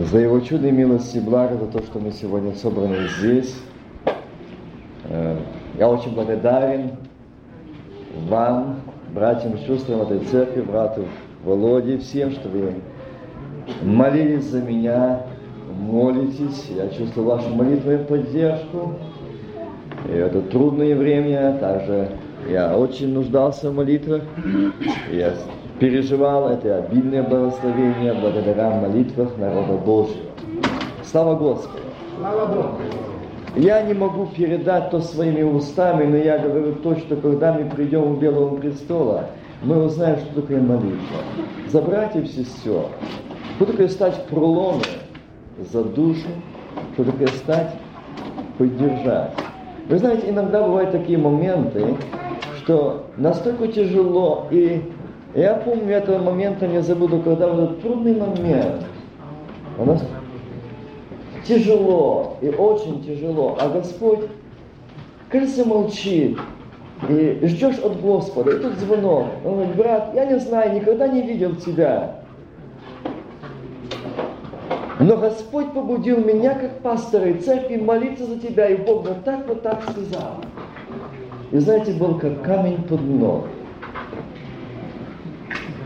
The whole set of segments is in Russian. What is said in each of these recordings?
за Его чудные милости и благо, за то, что мы сегодня собраны здесь. Э, я очень благодарен вам, братьям и сестрам этой церкви, брату Володе, всем, что вы молились за меня, молитесь. Я чувствую вашу молитву и поддержку. И это трудное время, также я очень нуждался в молитвах. Я переживал это обильное благословение благодаря молитвах народа Божьего. Слава Господу! Слава Богу! Я не могу передать то своими устами, но я говорю то, что когда мы придем у Белого престола, мы узнаем, что такое молитва. За братьев и сестер. Что такое стать проломом за душу, что такое стать, поддержать. Вы знаете, иногда бывают такие моменты, что настолько тяжело, и я помню этого момента, не забуду, когда в этот трудный момент, у нас тяжело и очень тяжело, а Господь, кажется, молчит, и ждешь от Господа, и тут звонок, он говорит, брат, я не знаю, никогда не видел тебя, но Господь побудил меня, как пастора и церкви, молиться за тебя, и Бог вот так вот так сказал. И знаете, был как камень под ног.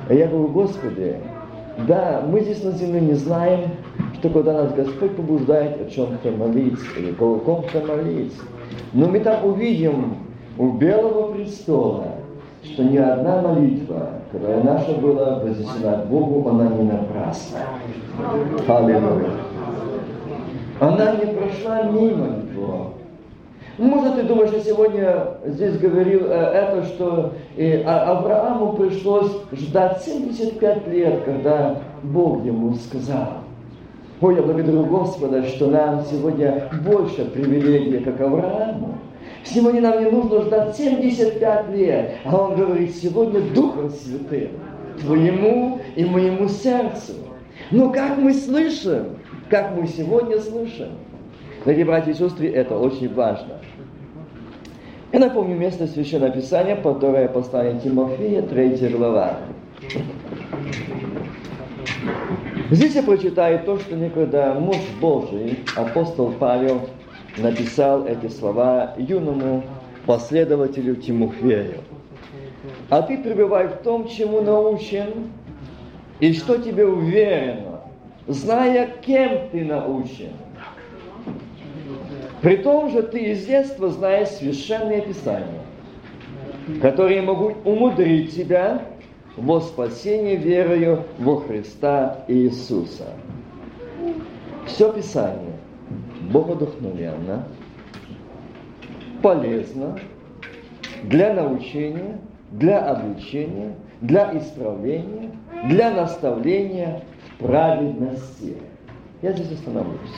А я говорю, Господи, да, мы здесь на земле не знаем, что когда нас Господь побуждает о чем-то молиться или о ком-то молиться. Но мы там увидим у Белого престола, что ни одна молитва, которая наша была вознесена к Богу, она не напрасна. Аллилуйя. Она не прошла мимо Него. Может, ты думаешь, что сегодня здесь говорил э, это, что и а, Аврааму пришлось ждать 75 лет, когда Бог ему сказал. Ой, я благодарю Господа, что нам сегодня больше привилегий, как Аврааму. Сегодня нам не нужно ждать 75 лет, а он говорит, сегодня Духом Святым, твоему и моему сердцу. Но как мы слышим, как мы сегодня слышим, Дорогие братья и сестры, это очень важно. Я напомню место Священного Писания, которое послание Тимофея, 3 глава. Здесь я прочитаю то, что никогда муж Божий, апостол Павел, написал эти слова юному последователю Тимофею. А ты пребывай в том, чему научен, и что тебе уверено, зная, кем ты научен – при том же ты из детства знаешь священные писания, которые могут умудрить тебя во спасение верою во Христа Иисуса. Все Писание богодухновенно, полезно для научения, для обучения, для исправления, для наставления в праведности. Я здесь остановлюсь.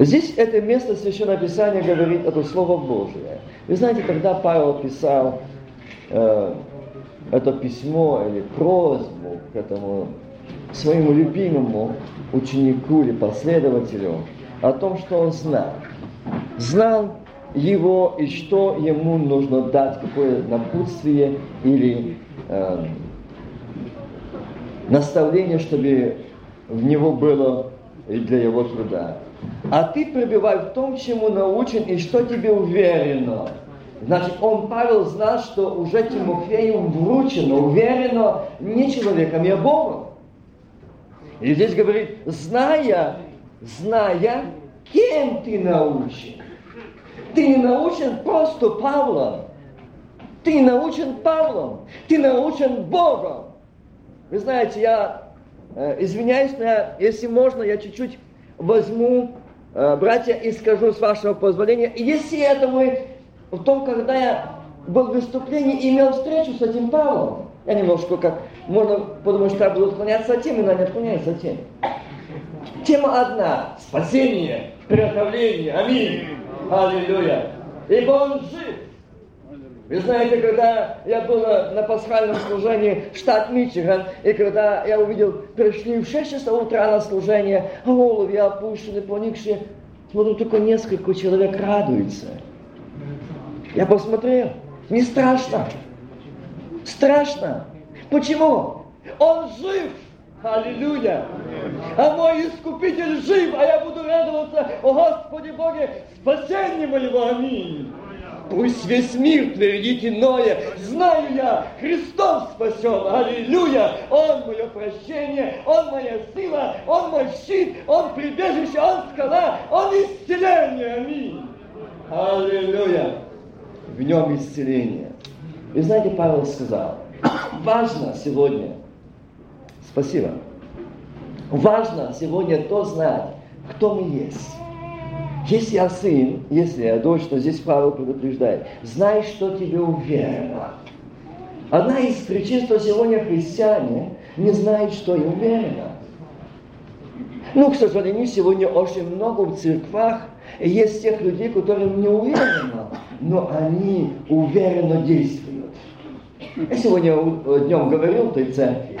Здесь это место Священного Писания говорит это Слово Божие. Вы знаете, когда Павел писал э, это письмо или просьбу к этому своему любимому ученику или последователю о том, что он знал. Знал его и что ему нужно дать, какое напутствие или э, наставление, чтобы в него было и для его труда. А ты пребывай в том, чему научен и что тебе уверено. Значит, он, Павел, знал, что уже Тимофею вручено, уверено не человеком, а Богом. И здесь говорит, зная, зная, кем ты научен. Ты не научен просто Павлом. Ты научен Павлом. Ты научен Богом. Вы знаете, я э, извиняюсь, но я, если можно, я чуть-чуть возьму, э, братья, и скажу с вашего позволения. Если это мы в том, когда я был в выступлении, имел встречу с этим Павлом, я немножко как, можно подумать, что я буду отклоняться от темы, но не отклоняюсь от темы. Тема одна. Спасение, приготовление. Аминь. Аллилуйя. Ибо он жив. Вы знаете, когда я был на, пасхальном служении в штат Мичиган, и когда я увидел, пришли в 6 часов утра на служение, головы опущены, поникшие, смотрю, только несколько человек радуются. Я посмотрел, не страшно. Страшно. Почему? Он жив. Аллилуйя! А мой Искупитель жив, а я буду радоваться, о Господи Боге, спасение моего. Аминь. Пусть весь мир твердит иное. Знаю я, Христос спасен. Аллилуйя! Он мое прощение, Он моя сила, Он мой щит, Он прибежище, Он скала, Он исцеление. Аминь. Аллилуйя! В нем исцеление. И знаете, Павел сказал, важно сегодня, спасибо, важно сегодня то знать, кто мы есть. Если я сын, если я дочь, то здесь Павел предупреждает. Знай, что тебе уверено. Одна из причин, что сегодня христиане не знают, что им уверено. Ну, к сожалению, сегодня очень много в церквах есть тех людей, которым не уверено, но они уверенно действуют. Я сегодня днем говорил в той церкви.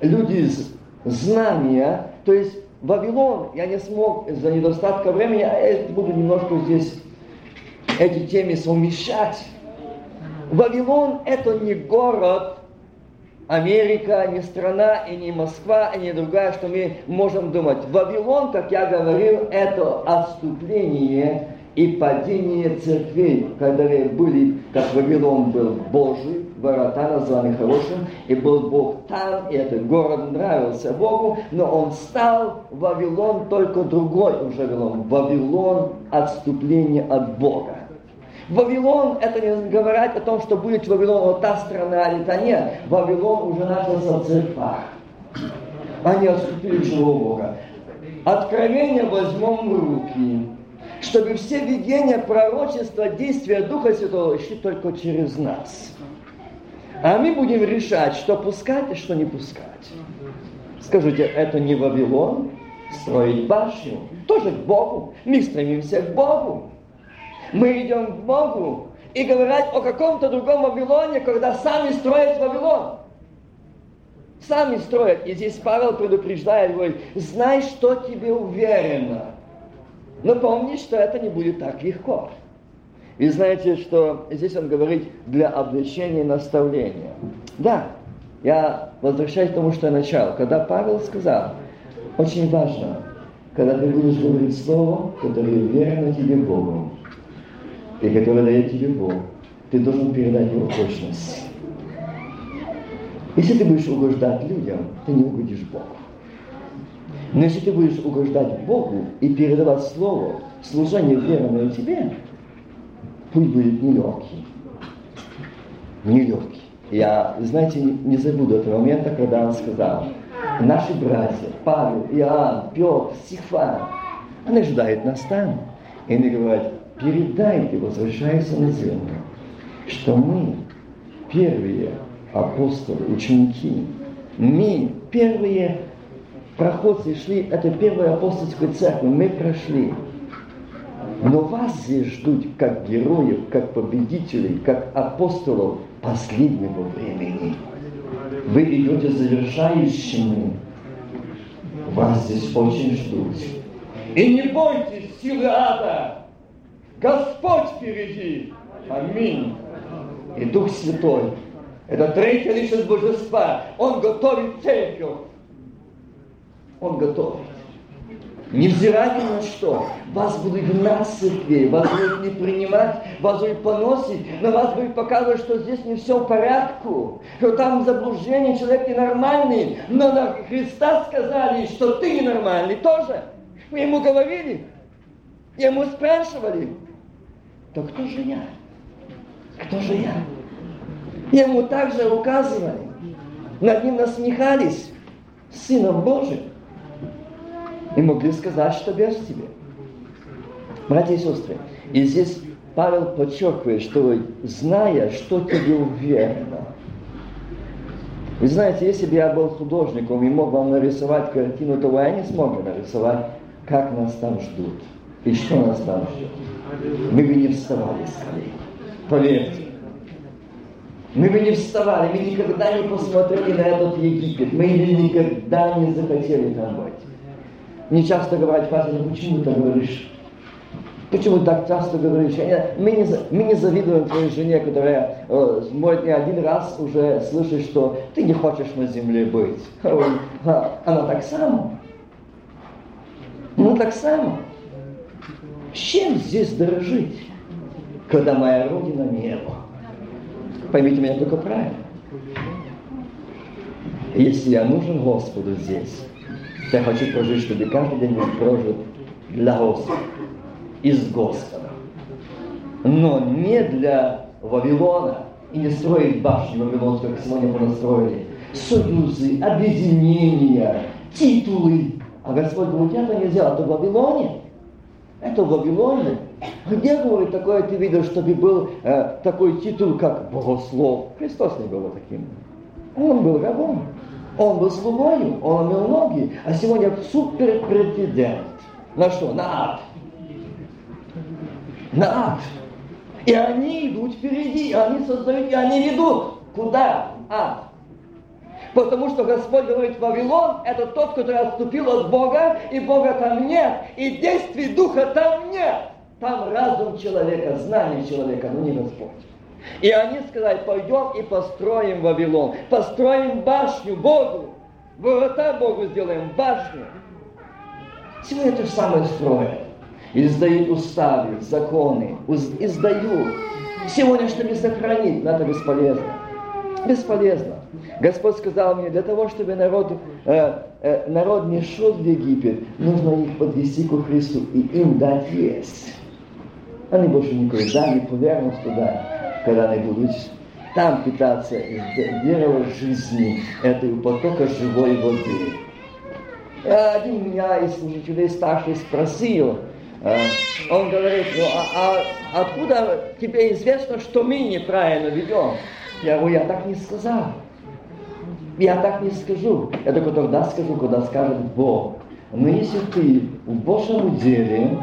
Люди из знания, то есть Вавилон, я не смог из-за недостатка времени, а я буду немножко здесь эти темы совмещать. Вавилон это не город, Америка, не страна и не Москва, и не другая, что мы можем думать. Вавилон, как я говорил, это отступление и падение церквей, которые были, как Вавилон был Божий, ворота названы хорошим, и был Бог там, и этот город нравился Богу, но он стал Вавилон только другой уже Вавилон. Вавилон отступление от Бога. Вавилон, это не говорить о том, что будет Вавилон вот та страна или та нет. Вавилон уже начался в церквах. Они отступили живого Бога. Откровение возьмем в руки, чтобы все видения, пророчества, действия Духа Святого шли только через нас. А мы будем решать, что пускать и что не пускать. Скажите, это не Вавилон? Строить башню? Тоже к Богу. Мы стремимся к Богу. Мы идем к Богу и говорить о каком-то другом Вавилоне, когда сами строят Вавилон. Сами строят. И здесь Павел предупреждает, говорит, знай, что тебе уверено. Но помни, что это не будет так легко. И знаете, что здесь он говорит для облегчения и наставления. Да, я возвращаюсь к тому, что я начал. Когда Павел сказал, очень важно, когда ты будешь говорить слово, которое верно тебе Богу, и которое дает тебе Бог, ты должен передать его точность. Если ты будешь угождать людям, ты не угодишь Богу. Но если ты будешь угождать Богу и передавать Слово, служение верное тебе, будет нелегкий. Нелегкий. Я, знаете, не забуду этого момента, когда он сказал, наши братья, Павел, Иоанн, Петр, Стефан, они ожидают нас там. И они говорят, передайте, возвращаясь на землю, что мы первые апостолы, ученики, мы первые проходцы шли, это первая апостольская церковь, мы прошли. Но вас здесь ждут как героев, как победителей, как апостолов последнего времени. Вы идете завершающими. Вас здесь очень ждут. И не бойтесь силы ада. Господь впереди. Аминь. И Дух Святой. Это третья личность Божества. Он готовит церковь. Он готовит. Невзирая ни на что, вас будут гнать с церквей, вас будут не принимать, вас будут поносить, но вас будут показывать, что здесь не все в порядку, что там заблуждение, человек ненормальный, но на Христа сказали, что ты ненормальный тоже. Мы ему говорили, ему спрашивали, то кто же я? Кто же я? Ему также указывали, над ним насмехались, Сыном Божьим и могли сказать, что без тебе. Братья и сестры, и здесь Павел подчеркивает, что зная, что тебе уверено. Вы знаете, если бы я был художником и мог вам нарисовать картину, то я не смог бы нарисовать, как нас там ждут и что нас там ждет. Мы бы не вставали скорее. Поверьте. Мы бы не вставали, мы никогда не посмотрели на этот Египет, мы никогда не захотели там быть. Мне часто говорят, ну почему ты говоришь? Почему так часто говоришь? Мы не, мы не завидуем твоей жене, которая, э, может, не один раз уже слышит, что ты не хочешь на земле быть. Она так само. Ну так само. Чем здесь дорожить, когда моя родина небо? Поймите меня только правильно. Если я нужен Господу здесь, я хочу прожить, чтобы каждый день был прожит для Господа и с Господом. Но не для Вавилона и не строить башню Вавилонскую, как сегодня мы настроили. Союзы, объединения, титулы. А Господь говорит, это нельзя, это в Вавилоне. Это в Вавилоне. Где, говорит, такое ты видел, чтобы был э, такой титул, как богослов? Христос не был таким. Он был рабом. Он был слугою, он имел ноги. А сегодня супер претендент. На что? На ад на ад. И они идут впереди, они создают, и они ведут. Куда? Ад. Потому что Господь говорит, Вавилон – это тот, который отступил от Бога, и Бога там нет, и действий Духа там нет. Там разум человека, знание человека, но не Господь. И они сказали, пойдем и построим Вавилон, построим башню Богу, ворота Богу сделаем, башню. Сегодня то же самое строят издают уставы, законы, издают. Сегодня, чтобы сохранить, это бесполезно. Бесполезно. Господь сказал мне, для того, чтобы народ, э, э, народ не шел в Египет, нужно их подвести к Христу и им дать есть. Они больше никогда не повернут туда, когда они будут там питаться из дерева жизни, этой потока живой воды. Один меня из служителей старший спросил, Э, он говорит, ну а, а откуда тебе известно, что мы неправильно ведем? Я говорю, я так не сказал. Я так не скажу. Я только тогда скажу, когда скажет Бог. Но если ты в Божьем деле,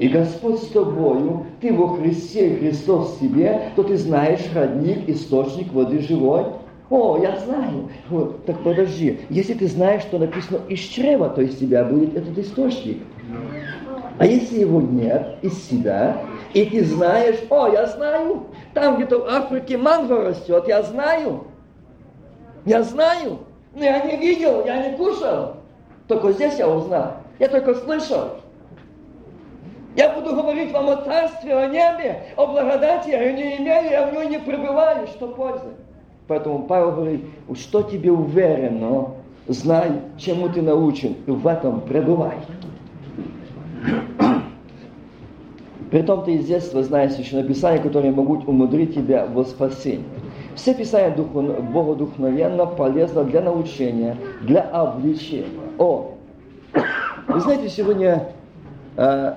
и Господь с тобою, ты во Христе, Христос в тебе, то ты знаешь родник, источник воды живой. О, я знаю. Вот, так подожди. Если ты знаешь, что написано из чрева, то из тебя будет этот источник. А если его нет из себя, и ты знаешь, о, я знаю, там где-то в Африке манго растет, я знаю, я знаю, но я не видел, я не кушал, только здесь я узнал, я только слышал. Я буду говорить вам о царстве, о небе, о благодати, я не имею, я в ней не пребываю, что пользы. Поэтому Павел говорит, что тебе уверено, знай, чему ты научен, и в этом пребывай. Притом ты из детства знаешь еще написания, которые могут умудрить тебя во спасение. Все Писания духу, богодухновенно полезно для научения, для обличения. О, вы знаете, сегодня э,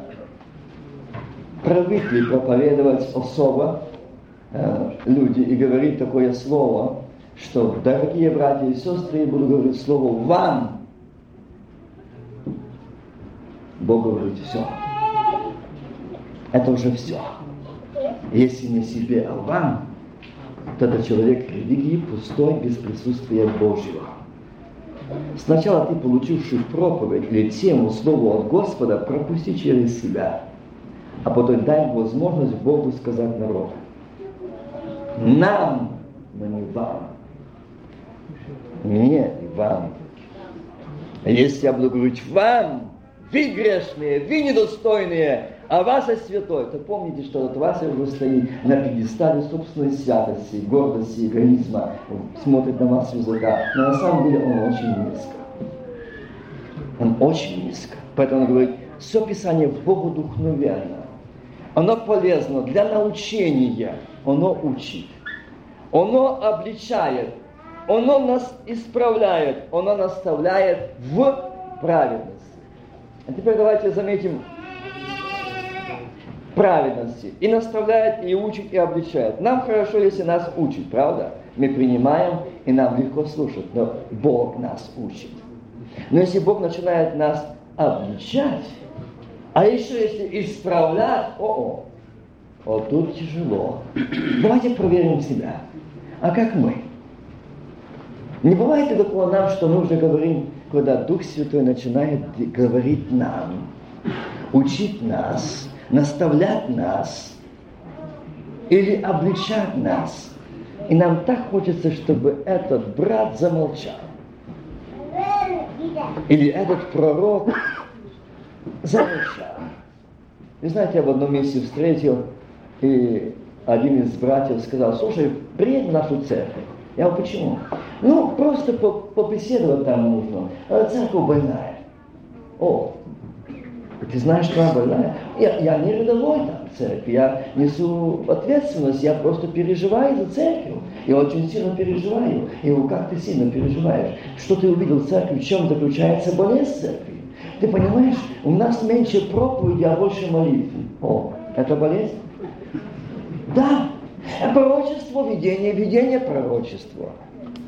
привыкли проповедовать особо э, люди и говорить такое слово, что, дорогие братья и сестры, я буду говорить слово «вам». Бог говорит все это уже все. Если не себе, а вам, то это человек религии пустой, без присутствия Божьего. Сначала ты, получивший проповедь или тему, слово от Господа, пропусти через себя, а потом дай возможность Богу сказать народу. Нам, но не вам. Мне и вам. Если я буду говорить вам, вы грешные, вы недостойные, а вас есть святой, то помните, что вот вас уже стоит на пьедестале собственной святости, гордости, эгоизма, смотрит на вас языка, но на самом деле он очень низко. Он очень низко. Поэтому он говорит, все Писание Богу духновенно. Оно полезно для научения, оно учит, оно обличает, оно нас исправляет, оно наставляет в праведность. А теперь давайте заметим праведности. И наставляет, и учит, и обличает. Нам хорошо, если нас учат, правда? Мы принимаем, и нам легко слушать, но Бог нас учит. Но если Бог начинает нас обличать, а еще если исправлять, о-о, вот тут тяжело. Давайте проверим себя. А как мы? Не бывает такого нам, что мы уже говорим, когда Дух Святой начинает говорить нам, учить нас, наставлять нас или обличать нас. И нам так хочется, чтобы этот брат замолчал. Или этот пророк замолчал. И знаете, я в одном месте встретил, и один из братьев сказал, слушай, приедь в нашу церковь. Я говорю, почему? Ну, просто побеседовать там нужно. А церковь больная. О, ты знаешь, что она больная? Я, я не рядовой там в церкви, я несу ответственность, я просто переживаю за церковь. Я очень сильно переживаю. И говорю, как ты сильно переживаешь? Что ты увидел в церкви? В чем заключается болезнь церкви? Ты понимаешь, у нас меньше проповеди, а больше молитвы. О, это болезнь? Да. Пророчество, видение, видение пророчества.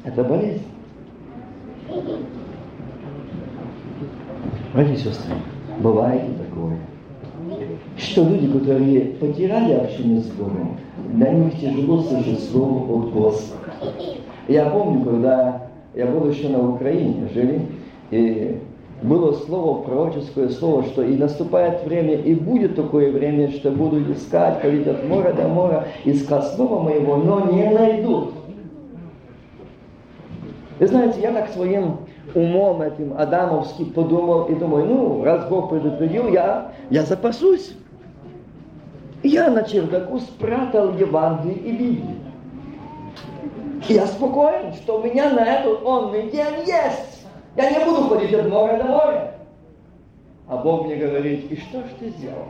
Это болезнь. Братья и сестры, бывает и такое, что люди, которые потеряли общение с Богом, для них тяжело слышать слово от Господа. Я помню, когда я был еще на Украине, жили, и было слово, пророческое слово, что и наступает время, и будет такое время, что буду искать, ходить от моря до моря, искать слова моего, но не найдут. Вы знаете, я так своим умом этим адамовски подумал и думаю, ну, раз Бог предупредил, я, я запасусь. Я на чердаку спрятал Евангелие и Библию. Я спокоен, что у меня на этот онный день есть. Я не буду ходить от моря до моря. А Бог мне говорит, и что ж ты сделал?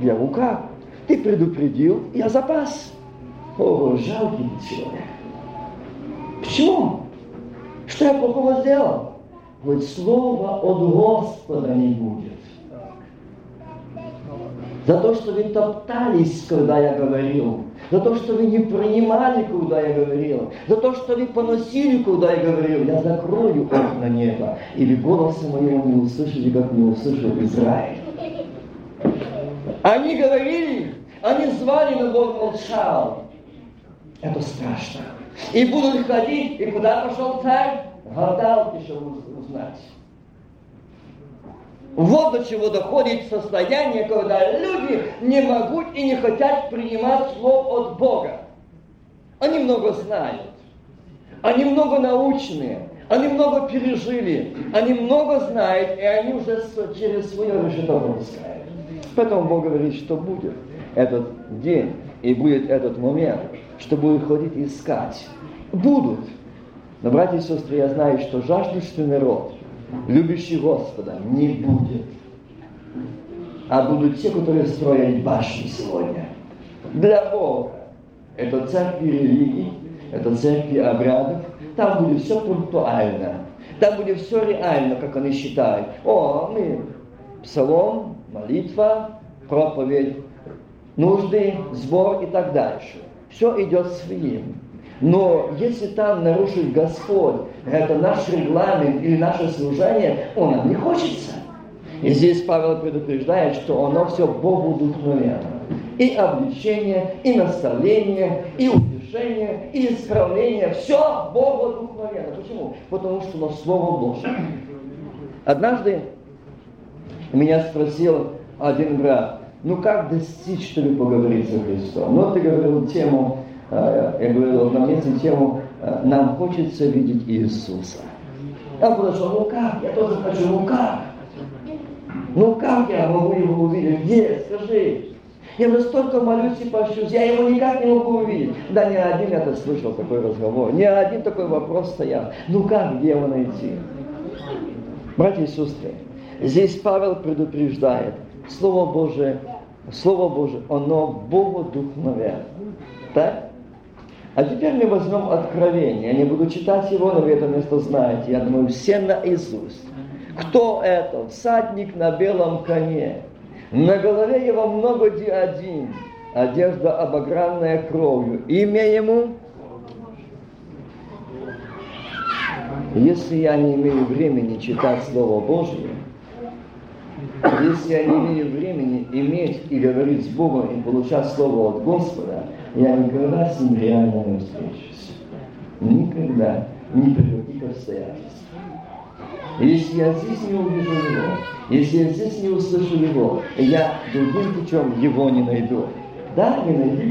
Я как? Ты предупредил, я запас. О, жалкий человек. Почему? Что я плохого сделал? Вот слова от Господа не будет. За то, что вы топтались, когда я говорил. За то, что вы не принимали, когда я говорил. За то, что вы поносили, когда я говорил. Я закрою окна неба. Или голоса моего не услышали, как не услышал Израиль. Они говорили, они звали, но Бог молчал. Это страшно. И будут ходить, и куда пошел царь? Гадалки, чтобы узнать. Вот до чего доходит состояние, когда люди не могут и не хотят принимать слов от Бога. Они много знают, они много научные, они много пережили, они много знают, и они уже через свое решено пропускают. Поэтому Бог говорит, что будет этот день и будет этот момент, что будет ходить искать. Будут. Но, братья и сестры, я знаю, что жаждущий народ, любящий Господа, не будет. А будут те, которые строят башни сегодня. Для Бога. Это церкви религии, это церкви обрядов. Там будет все пунктуально. Там будет все реально, как они считают. О, мы псалом, молитва, проповедь, нужды, сбор и так дальше. Все идет своим. Но если там нарушит Господь, это наш регламент или наше служение, он нам не хочется. И здесь Павел предупреждает, что оно все Богу духовенно. И обличение, и наставление, и утешение, и исправление. Все Богу духовенно. Почему? Потому что оно Слово Божье. Однажды меня спросил один брат, ну как достичь, что ли, поговорить со Христом? Ну, ты говорил тему я говорил на месте тему а, «Нам хочется видеть Иисуса». Я подошел, ну как, я тоже хочу, ну как? Ну как я могу его увидеть? Где? Скажи. Я уже столько молюсь и пощусь, я его никак не могу увидеть. Да не один я это слышал, такой разговор. Не один такой вопрос стоял. Ну как, где его найти? Братья и сестры, здесь Павел предупреждает. Слово Божие, Слово Божие, оно Богу духновенно. Так? А теперь мы возьмем Откровение. Я не буду читать его, но вы это место знаете. Я думаю, все наизусть. Кто это? Всадник на белом коне. На голове его много диадим. Одежда обогранная кровью. Имя ему Если я не имею времени читать Слово Божье, если я не имею времени иметь и говорить с Богом и получать Слово от Господа, я никогда с ним реально не встречусь. Никогда. Ни при каких обстоятельствах. Если я здесь не увижу его, если я здесь не услышу его, я другим путем его не найду. Да, не найду.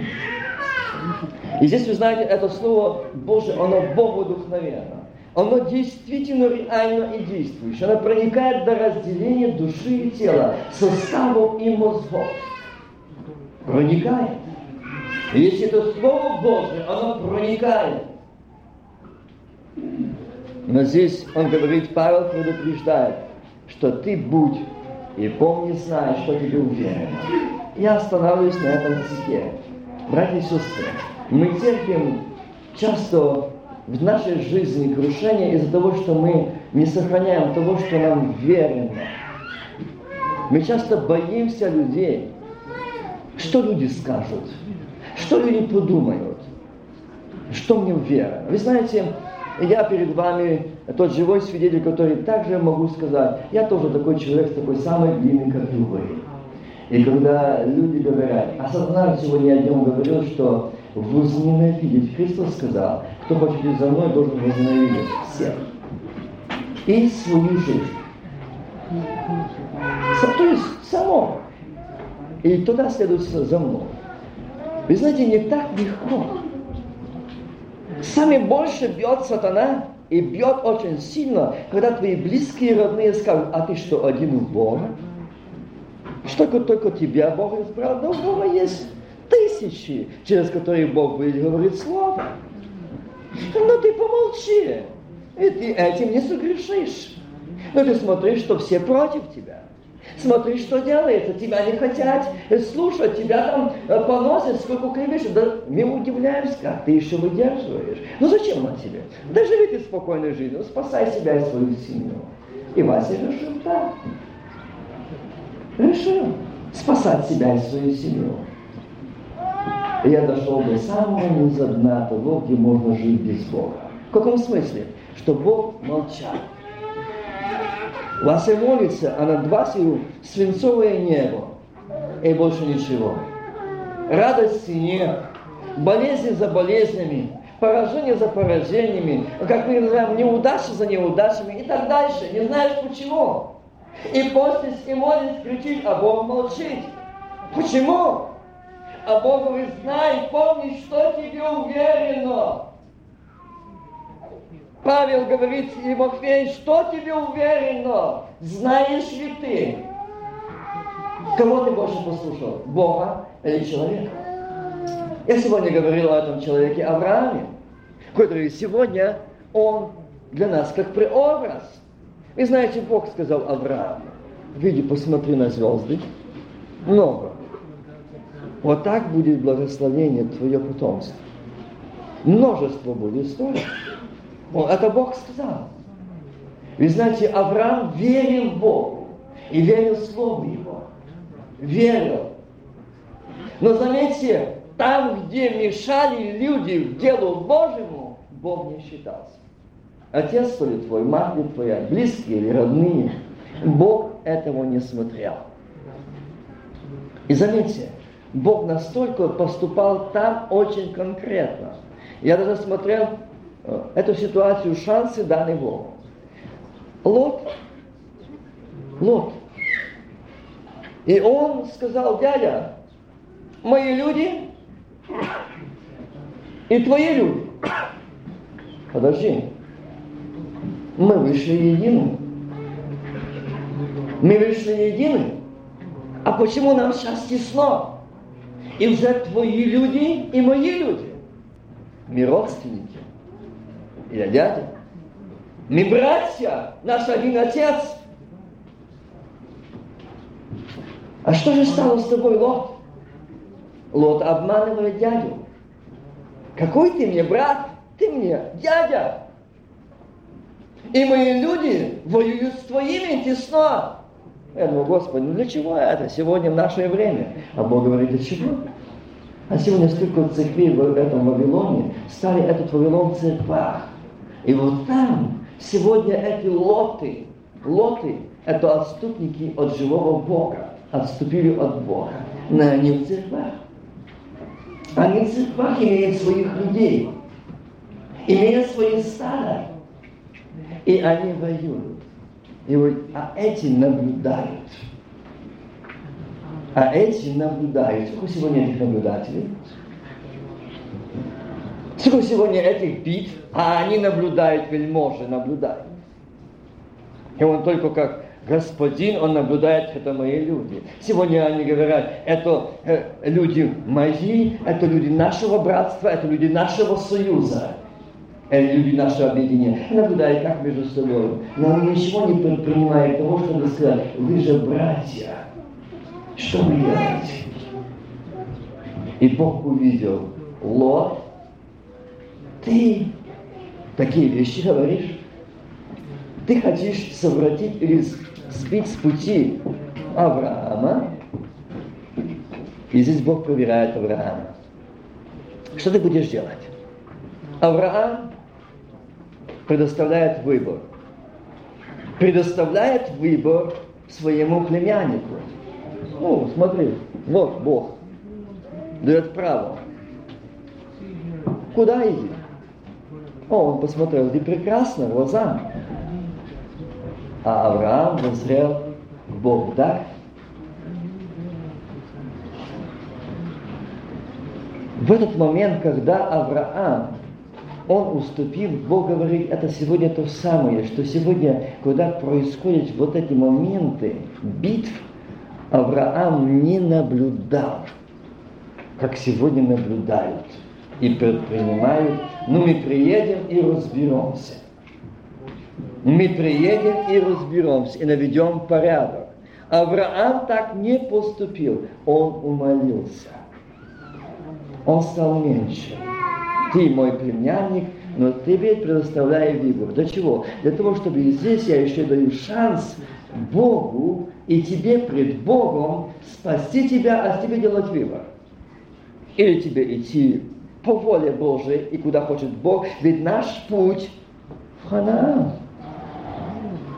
И здесь, вы знаете, это слово Божие, оно Богу вдохновенно. Оно действительно реально и действующее. Оно проникает до разделения души и тела, составов и мозгов. Проникает. И если это Слово Божие, оно проникает. Но здесь он говорит, Павел предупреждает, что ты будь и помни, знай, что тебе уверено. Я останавливаюсь на этом стихе. Братья и сестры, мы терпим часто в нашей жизни крушение из-за того, что мы не сохраняем того, что нам верено. Мы часто боимся людей. Что люди скажут? Что люди подумают? Что мне вера? Вы знаете, я перед вами тот живой свидетель, который также могу сказать, я тоже такой человек с такой самой длинной, как и вы. И когда люди говорят, сатана сегодня я днем говорил, что возненавидеть, Христос сказал, кто хочет за мной, должен возненавидеть всех. И свою жизнь. То есть само. И туда следует за мной. Вы знаете, не так легко. Сами больше бьет сатана, и бьет очень сильно, когда твои близкие родные скажут, а ты что, один у Бога? Что только тебя Бог избрал? Да у Бога есть тысячи, через которые Бог будет говорить слово. Но ты помолчи, и ты этим не согрешишь. Но ты смотришь, что все против тебя. Смотри, что делается. Тебя не хотят слушать, тебя там э, поносят, сколько клевешь. Да мы удивляемся, как ты еще выдерживаешь. Ну зачем он тебе? Да живи ты спокойной жизнью, спасай себя и свою семью. И Вася решил так. Решил спасать себя и свою семью. Я дошел до самого низа дна того, где можно жить без Бога. В каком смысле? Что Бог молчал. Вася молится, а над Васью свинцовое небо. И больше ничего. Радости нет. Болезни за болезнями. Поражение за поражениями. Как мы называем, неудачи за неудачами и так дальше. Не знаешь почему. И после и молится, кричит, а Бог молчит. Почему? А Бог говорит, знай, помни, что тебе уверено. Павел говорит Тимофей, что тебе уверено? Знаешь ли ты? Кого ты больше послушал? Бога или человека? Я сегодня говорил о этом человеке Аврааме, который сегодня, он для нас как преобраз. И знаете, Бог сказал Аврааму, види, посмотри на звезды, много. Вот так будет благословение твое потомство. Множество будет столько. Он, это Бог сказал. Вы знаете, Авраам верил Богу и верил Слову Его. Верил. Но заметьте, там, где мешали люди делу Божьему, Бог не считался. Отец ли твой, мать твоя, близкие или родные. Бог этого не смотрел. И заметьте, Бог настолько поступал там очень конкретно. Я даже смотрел эту ситуацию, шансы даны Богу. Лот, Лот. И он сказал, дядя, мои люди и твои люди. Подожди. Мы вышли едины. Мы вышли едины. А почему нам сейчас тесно? И уже твои люди и мои люди. Мы родственники или дядя. Мы братья, наш один отец. А что же стало с тобой, Лот? Лот обманывает дядю. Какой ты мне брат? Ты мне дядя. И мои люди воюют с твоими тесно. Я думаю, Господи, ну для чего это сегодня в наше время? А Бог говорит, для чего? А сегодня столько церквей в этом Вавилоне стали этот Вавилон в церквах. И вот там сегодня эти лоты, лоты, это отступники от живого Бога, отступили от Бога. Но они в церквах. Они в церквах имеют своих людей, имеют свои стада. И они воюют. И говорит, а эти наблюдают. А эти наблюдают. Сколько сегодня этих наблюдателей? Сколько сегодня этих битв, а они наблюдают, вельможи наблюдают. И он только как Господин, Он наблюдает, это мои люди. Сегодня они говорят, это э, люди мои, это люди нашего братства, это люди нашего союза. Это люди нашего объединения. Наблюдают как между собой. Но они ничего не предпринимают того, чтобы сказать, вы же братья. Что вы делаете? И Бог увидел, Лот, ты такие вещи говоришь? Ты хочешь совратить или сбить с пути Авраама. И здесь Бог проверяет Авраама. Что ты будешь делать? Авраам предоставляет выбор. Предоставляет выбор своему племяннику. Ну, смотри, вот Бог дает право. Куда иди? О, он посмотрел, ты прекрасно, глаза а Авраам возрел к Богу, так? В этот момент, когда Авраам, он уступил, Бог говорит, это сегодня то самое, что сегодня, когда происходят вот эти моменты битв, Авраам не наблюдал, как сегодня наблюдают и предпринимают. Ну, мы приедем и разберемся мы приедем и разберемся, и наведем порядок. Авраам так не поступил, он умолился. Он стал меньше. Ты мой племянник, но тебе предоставляю выбор. Для чего? Для того, чтобы здесь я еще даю шанс Богу и тебе пред Богом спасти тебя, а тебе делать выбор. Или тебе идти по воле Божией и куда хочет Бог, ведь наш путь в Ханаан.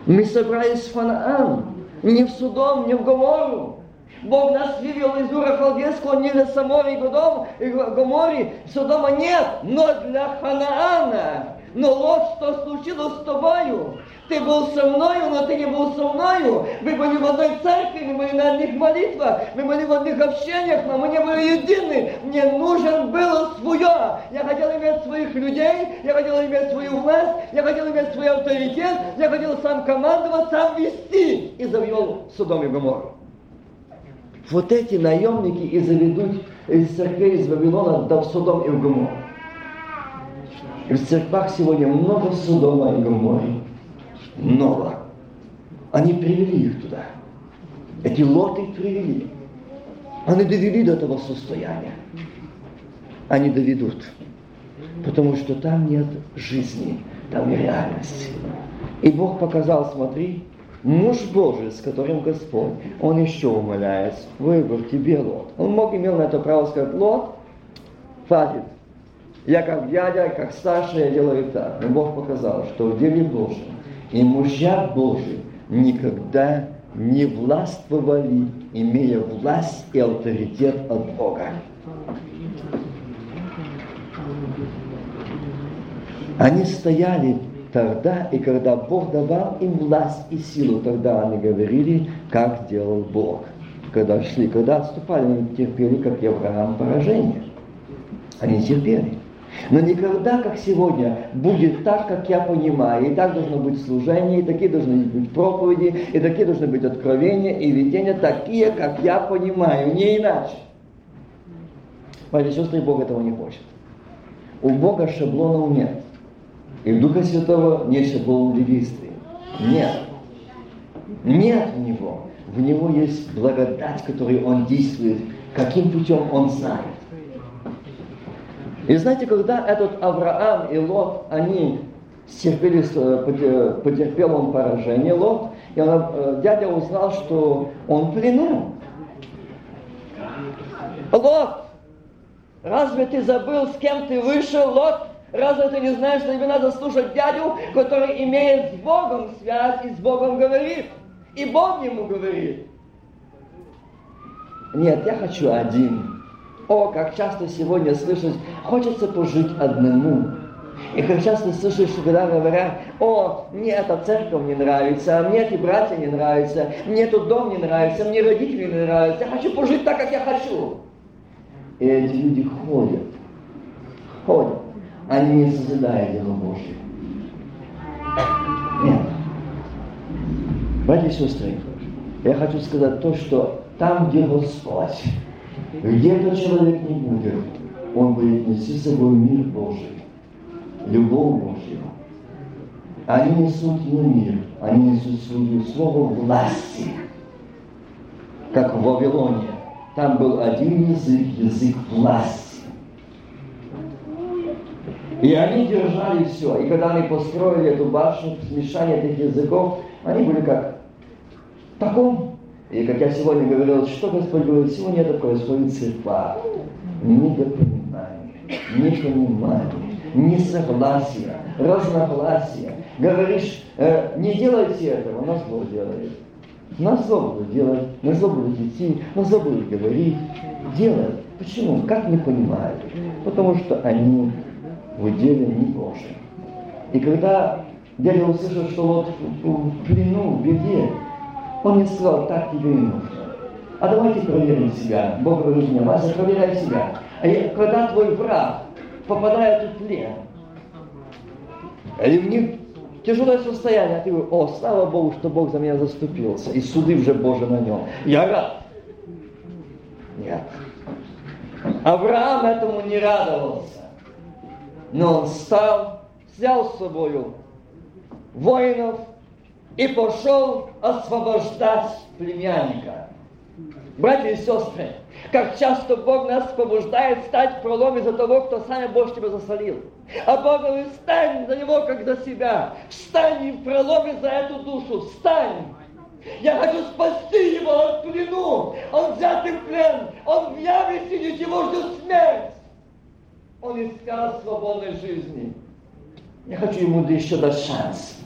Мы собрались в Фанаан, не в Судом, не в Гомору. Бог нас вывел из Ура Халдейского не для Самори и Гомори, Содома нет, но для Ханаана. Но вот что случилось с тобою. Ты был со мною, но ты не был со мною. Вы были в одной церкви, мы были на одних молитвах, мы были в одних общениях, но мы не были едины. Мне нужен было свое. Я хотел иметь своих людей, я хотел иметь свою власть, я хотел иметь свой авторитет, я хотел сам командовать, сам вести. И завел Судом и Гоморру. Вот эти наемники и заведут из церквей из Вавилона до Судом и Гоморру. В церквах сегодня много Судома и Гоморры много. Они привели их туда. Эти лоты их привели. Они довели до этого состояния. Они доведут. Потому что там нет жизни, там реальности. И Бог показал, смотри, муж Божий, с которым Господь, он еще умоляется, выбор тебе, Лот. Он мог имел на это право сказать, Лот, хватит. Я как дядя, как старший, я делаю так. Но Бог показал, что в деле Божьем и мужья Божии никогда не властвовали, имея власть и авторитет от Бога. Они стояли тогда, и когда Бог давал им власть и силу, тогда они говорили, как делал Бог. Когда шли, когда отступали, они терпели, как и Авраам, поражение. Они терпели. Но никогда, как сегодня, будет так, как я понимаю. И так должно быть служение, и такие должны быть проповеди, и такие должны быть откровения и видения, такие, как я понимаю, не иначе. Мои сестры, Бог этого не хочет. У Бога шаблонов нет. И у Духа Святого нет шаблонов религии. Нет. Нет в Него. В Него есть благодать, которой Он действует, каким путем Он знает. И знаете, когда этот Авраам и Лот, они терпели, э, потерпел он поражение, Лот, и он, э, дядя узнал, что он в плену. Лот, разве ты забыл, с кем ты вышел, Лот? Разве ты не знаешь, что тебе надо слушать дядю, который имеет с Богом связь и с Богом говорит? И Бог ему говорит. Нет, я хочу один. О, как часто сегодня слышать, хочется пожить одному. И как часто слышишь, когда говорят, о, мне эта церковь не нравится, мне эти братья не нравятся, мне этот дом не нравится, мне родители не нравятся, я хочу пожить так, как я хочу. И эти люди ходят, ходят, они не созидают дело Божье. Нет. Братья и сестры, я хочу сказать то, что там, где Господь, этот человек не будет, он будет нести с собой мир Божий, любовь Божью. Они несут не мир, они несут свою слово власти, как в Вавилоне. Там был один язык, язык власти. И они держали все. И когда они построили эту башню, смешание этих языков, они были как в таком и как я сегодня говорил, что Господь говорит, сегодня это происходит в церквах. Недопонимание, непонимание, несогласие, разногласие. Говоришь, э, не делайте этого, на зло делает. На зло буду делать, на зло буду идти, на зло буду говорить. Делают. Почему? Как не понимают? Потому что они в деле не Божьем. И когда дядя услышал, что вот в плену, в беде, он не сказал, так тебе и нужно. А давайте проверим себя. Бог говорит мне, Вася, проверяй себя. А я, когда твой враг попадает в плен, или в них тяжелое состояние, а ты говоришь, о, слава Богу, что Бог за меня заступился, и суды уже Божьи на нем. Я рад. Нет. Авраам этому не радовался. Но он стал, взял с собою воинов, и пошел освобождать племянника. Братья и сестры, как часто Бог нас побуждает стать в проломе за того, кто сам Бог тебя засолил. А Бог говорит, встань за него, как за себя. Встань в проломе за эту душу. Встань. Я хочу спасти его от плену. Он взят в плен. Он в яме сидит, его ждет смерть. Он искал свободной жизни. Я хочу ему еще дать шанс.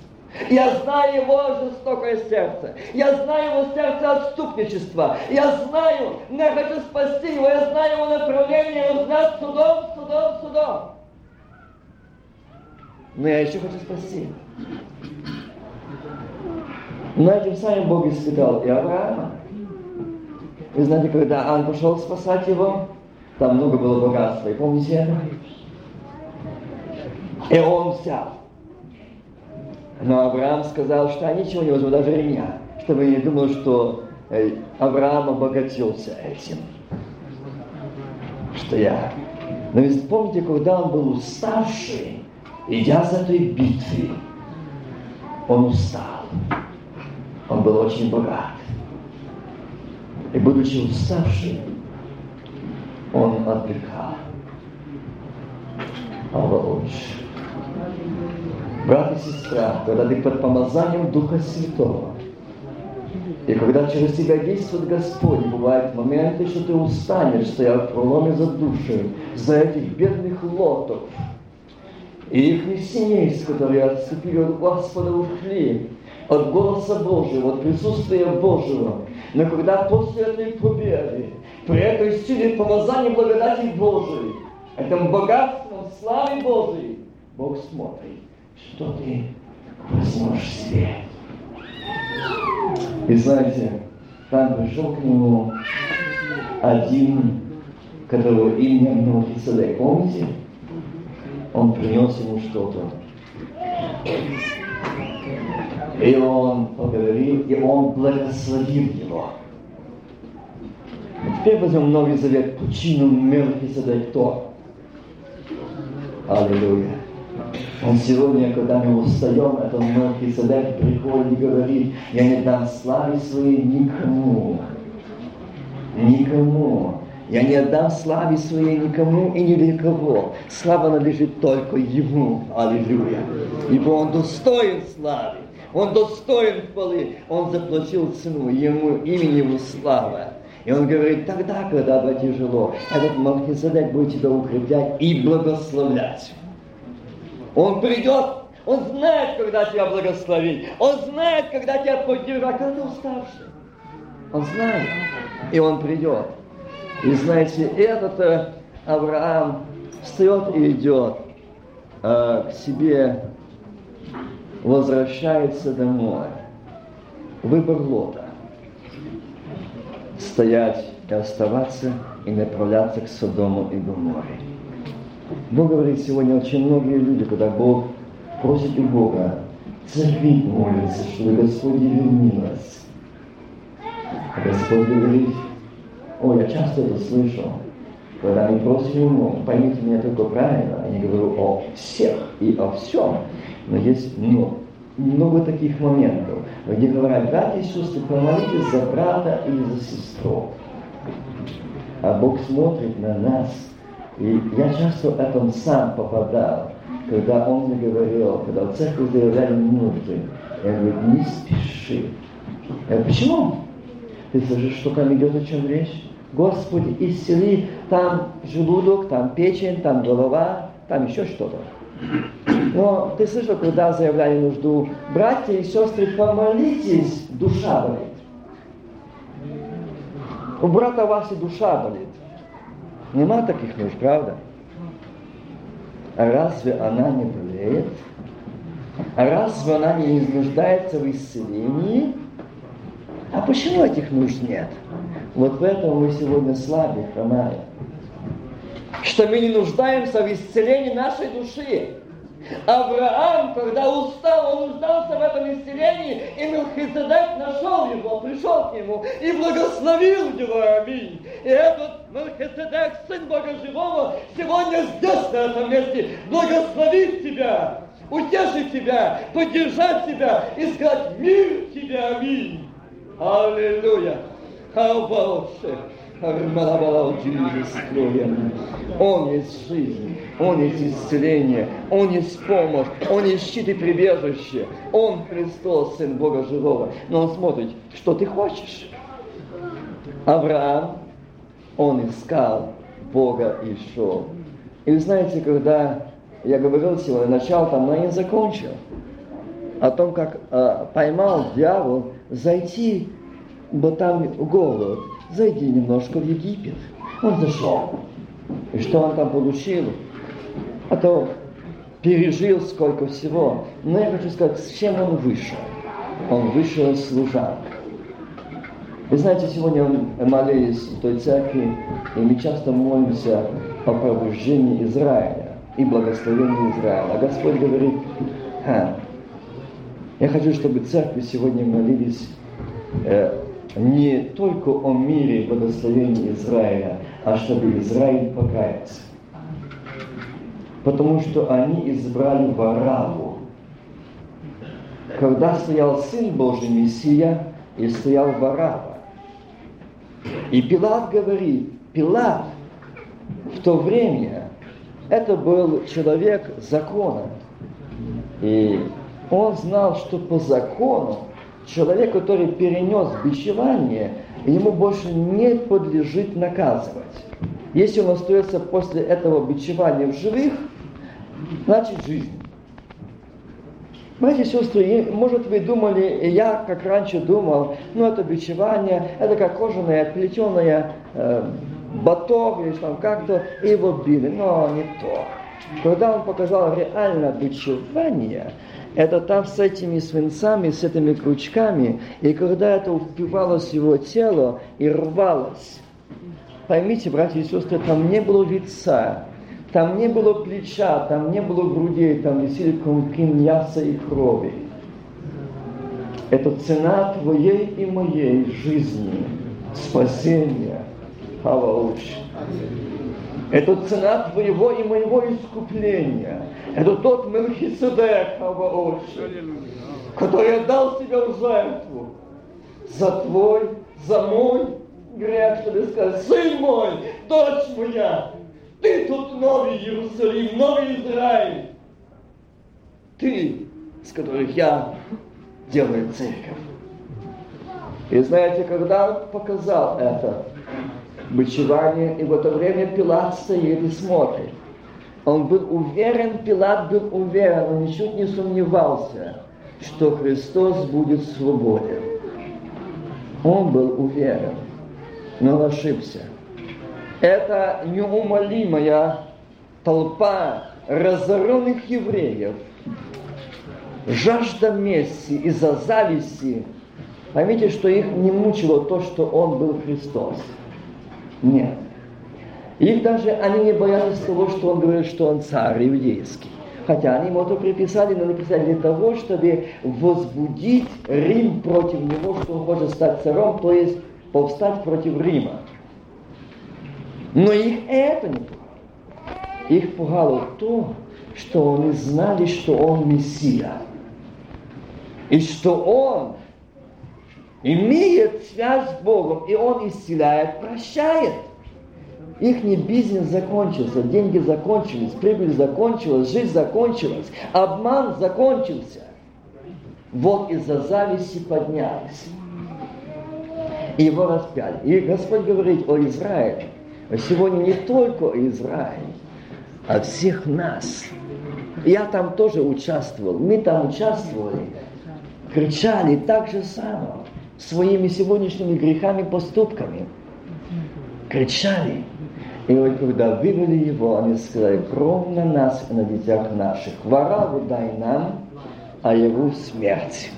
Я знаю его жестокое сердце. Я знаю его сердце отступничества. Я знаю, я хочу спасти его. Я знаю его направление. Он знает судом, судом, судом. Но я еще хочу спасти. Но этим самым Бог испытал и Авраама. Вы знаете, когда он пошел спасать его, там много было богатства. И помните это? И он взял. Но Авраам сказал, что а ничего не возьму, даже меня, чтобы не думал, что э, Авраам обогатился этим. Что я. Но ведь помните, когда он был уставший, идя с этой битвы, он устал. Он был очень богат. И будучи уставшим, он отдыхал. Авраамович брат и сестра, когда ты под помазанием Духа Святого, и когда через тебя действует Господь, бывают моменты, что ты устанешь, стоя в проломе за души, за этих бедных лотов, и их семейств, которые отступили от Господа, ушли от голоса Божьего, от присутствия Божьего. Но когда после этой победы, при этой силе помазания благодати Божией, этом богатством славы Божией, Бог смотрит что ты возьмешь себе. И знаете, там пришел к нему один, которого имя Мелхиседек, помните? Он принес ему что-то. И он поговорил, и он благословил его. Теперь возьмем Новый Завет, пучину Мелхиседек то. Аллилуйя. Он сегодня, когда мы устаем, этот Мелхиседек приходит и говорит, я не дам славы своей никому. Никому. Я не отдам славы своей никому и ни для кого. Слава надлежит только Ему. Аллилуйя. Ибо Он достоин славы. Он достоин хвалы. Он заплатил цену. Ему имени Его слава. И он говорит, тогда, когда бы тяжело, этот Малхиседек будет тебя укреплять и благословлять. Он придет, он знает, когда тебя благословить. Он знает, когда тебя поддержать, когда ты уставший. Он знает. И он придет. И знаете, этот э, Авраам встает и идет. э, к себе возвращается домой, выбор Лота. Стоять и оставаться и направляться к Содому и Гоморе. Бог говорит сегодня очень многие люди, когда Бог просит у Бога, церкви молится, чтобы Господь вернилась. А Господь говорит, о, я часто это слышал, когда они просят ему, поймите меня только правильно, я не говорю о всех и о всем, но есть много, много таких моментов, где говорят, братья и сестры, помолитесь за брата или за сестру. А Бог смотрит на нас, и я часто в этом сам попадал, когда Он мне говорил, когда в церкви заявляли нужды, я говорю, не спеши. Я говорю, почему? Ты слышишь, что там идет о чем речь? Господи, исцели там желудок, там печень, там голова, там еще что-то. Но ты слышал, когда заявляли нужду, братья и сестры, помолитесь, душа болит. У брата Васи душа болит. Нема таких нужд, правда? А разве она не болеет? А разве она не нуждается в исцелении? А почему этих нужд нет? Вот в этом мы сегодня слабы, хромаем. Что мы не нуждаемся в исцелении нашей души. Авраам, когда устал, он нуждался в этом исцелении, и Мелхиседек нашел его, пришел к нему и благословил его. Аминь. И этот Мелхиседек, сын Бога Живого, сегодня здесь, на этом месте, благословит тебя, утешит тебя, поддержать тебя и сказать мир тебе. Аминь. Аллилуйя. How about Он есть жизнь, Он есть исцеление, Он есть помощь, Он есть щит и прибежище. Он Христос, Сын Бога Живого. Но Он смотрит, что ты хочешь. Авраам, он искал Бога и шел. И вы знаете, когда я говорил сегодня, начал там, но не закончил, о том, как э, поймал дьявол зайти бы там голод, зайди немножко в Египет. Он зашел. И что он там получил? А то пережил сколько всего. Но я хочу сказать, с чем он вышел? Он вышел из служанок. Вы знаете, сегодня мы молились в той церкви, и мы часто молимся о пробуждении Израиля и благословении Израиля. А Господь говорит, Ха, я хочу, чтобы церкви сегодня молились э, не только о мире и благословении Израиля, а чтобы Израиль покаялся. Потому что они избрали Вараву. Когда стоял Сын Божий Мессия, и стоял Варава. И Пилат говорит, Пилат в то время, это был человек закона. И он знал, что по закону человек, который перенес бичевание, ему больше не подлежит наказывать. Если он остается после этого бичевания в живых, значит жизнь. Братья и сестры, может вы думали, я как раньше думал, ну это бичевание, это как кожаная, плетеная э, баток или там как-то, и его били. Но не то. Когда он показал реально бичевание, это там с этими свинцами, с этими крючками, и когда это впивалось в его тело и рвалось, поймите, братья и сестры, там не было лица, там не было плеча, там не было грудей, там висели комки мяса и крови. Это цена твоей и моей жизни, спасения. Аллилуйя. Это цена твоего и моего искупления. Это тот Мелхиседек, который отдал себя в жертву за твой, за мой грех, чтобы сказать, сын мой, дочь моя, ты тут новый Иерусалим, новый Израиль. Ты, с которых я делаю церковь. И знаете, когда он показал это, бичевание, и в это время Пилат стоит и смотрит. Он был уверен, Пилат был уверен, он ничуть не сомневался, что Христос будет свободен. Он был уверен, но ошибся. Это неумолимая толпа разоренных евреев, жажда мести из-за зависти, поймите, что их не мучило то, что он был Христос. Нет. Их даже, они не боялись того, что он говорит, что он царь иудейский. Хотя они ему это приписали, но написали для того, чтобы возбудить Рим против него, что он хочет стать царем, то есть повстать против Рима. Но их это не пугало. Их пугало то, что они знали, что он Мессия. И что он имеет связь с Богом, и он исцеляет, прощает. Их не бизнес закончился, деньги закончились, прибыль закончилась, жизнь закончилась, обман закончился. Вот из-за зависти поднялись. И его распяли. И Господь говорит о Израиле. Сегодня не только Израиль, а всех нас. Я там тоже участвовал. Мы там участвовали. Кричали так же само своими сегодняшними грехами, поступками. Кричали. И вот когда вывели его, они сказали, кровь на нас и на детях наших. Вораву дай нам, а его смерть.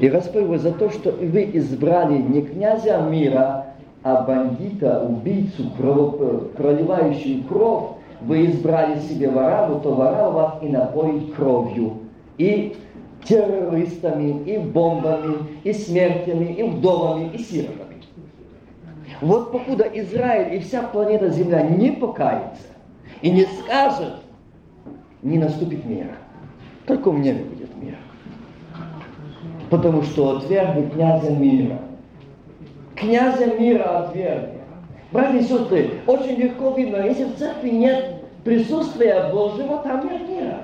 И Господь вы за то, что вы избрали не князя мира, а бандита, убийцу, кровоп... проливающую кровь, вы избрали себе вораву, то ворава вас и напоит кровью. И террористами, и бомбами, и смертями, и вдовами, и сиротами. Вот покуда Израиль и вся планета Земля не покается и не скажет, не наступит мир. Только у меня не будет мира. Потому что отвергли князя мира. Князя мира отвергли. Братья и сестры, очень легко видно, если в церкви нет присутствия Божьего, там нет мира.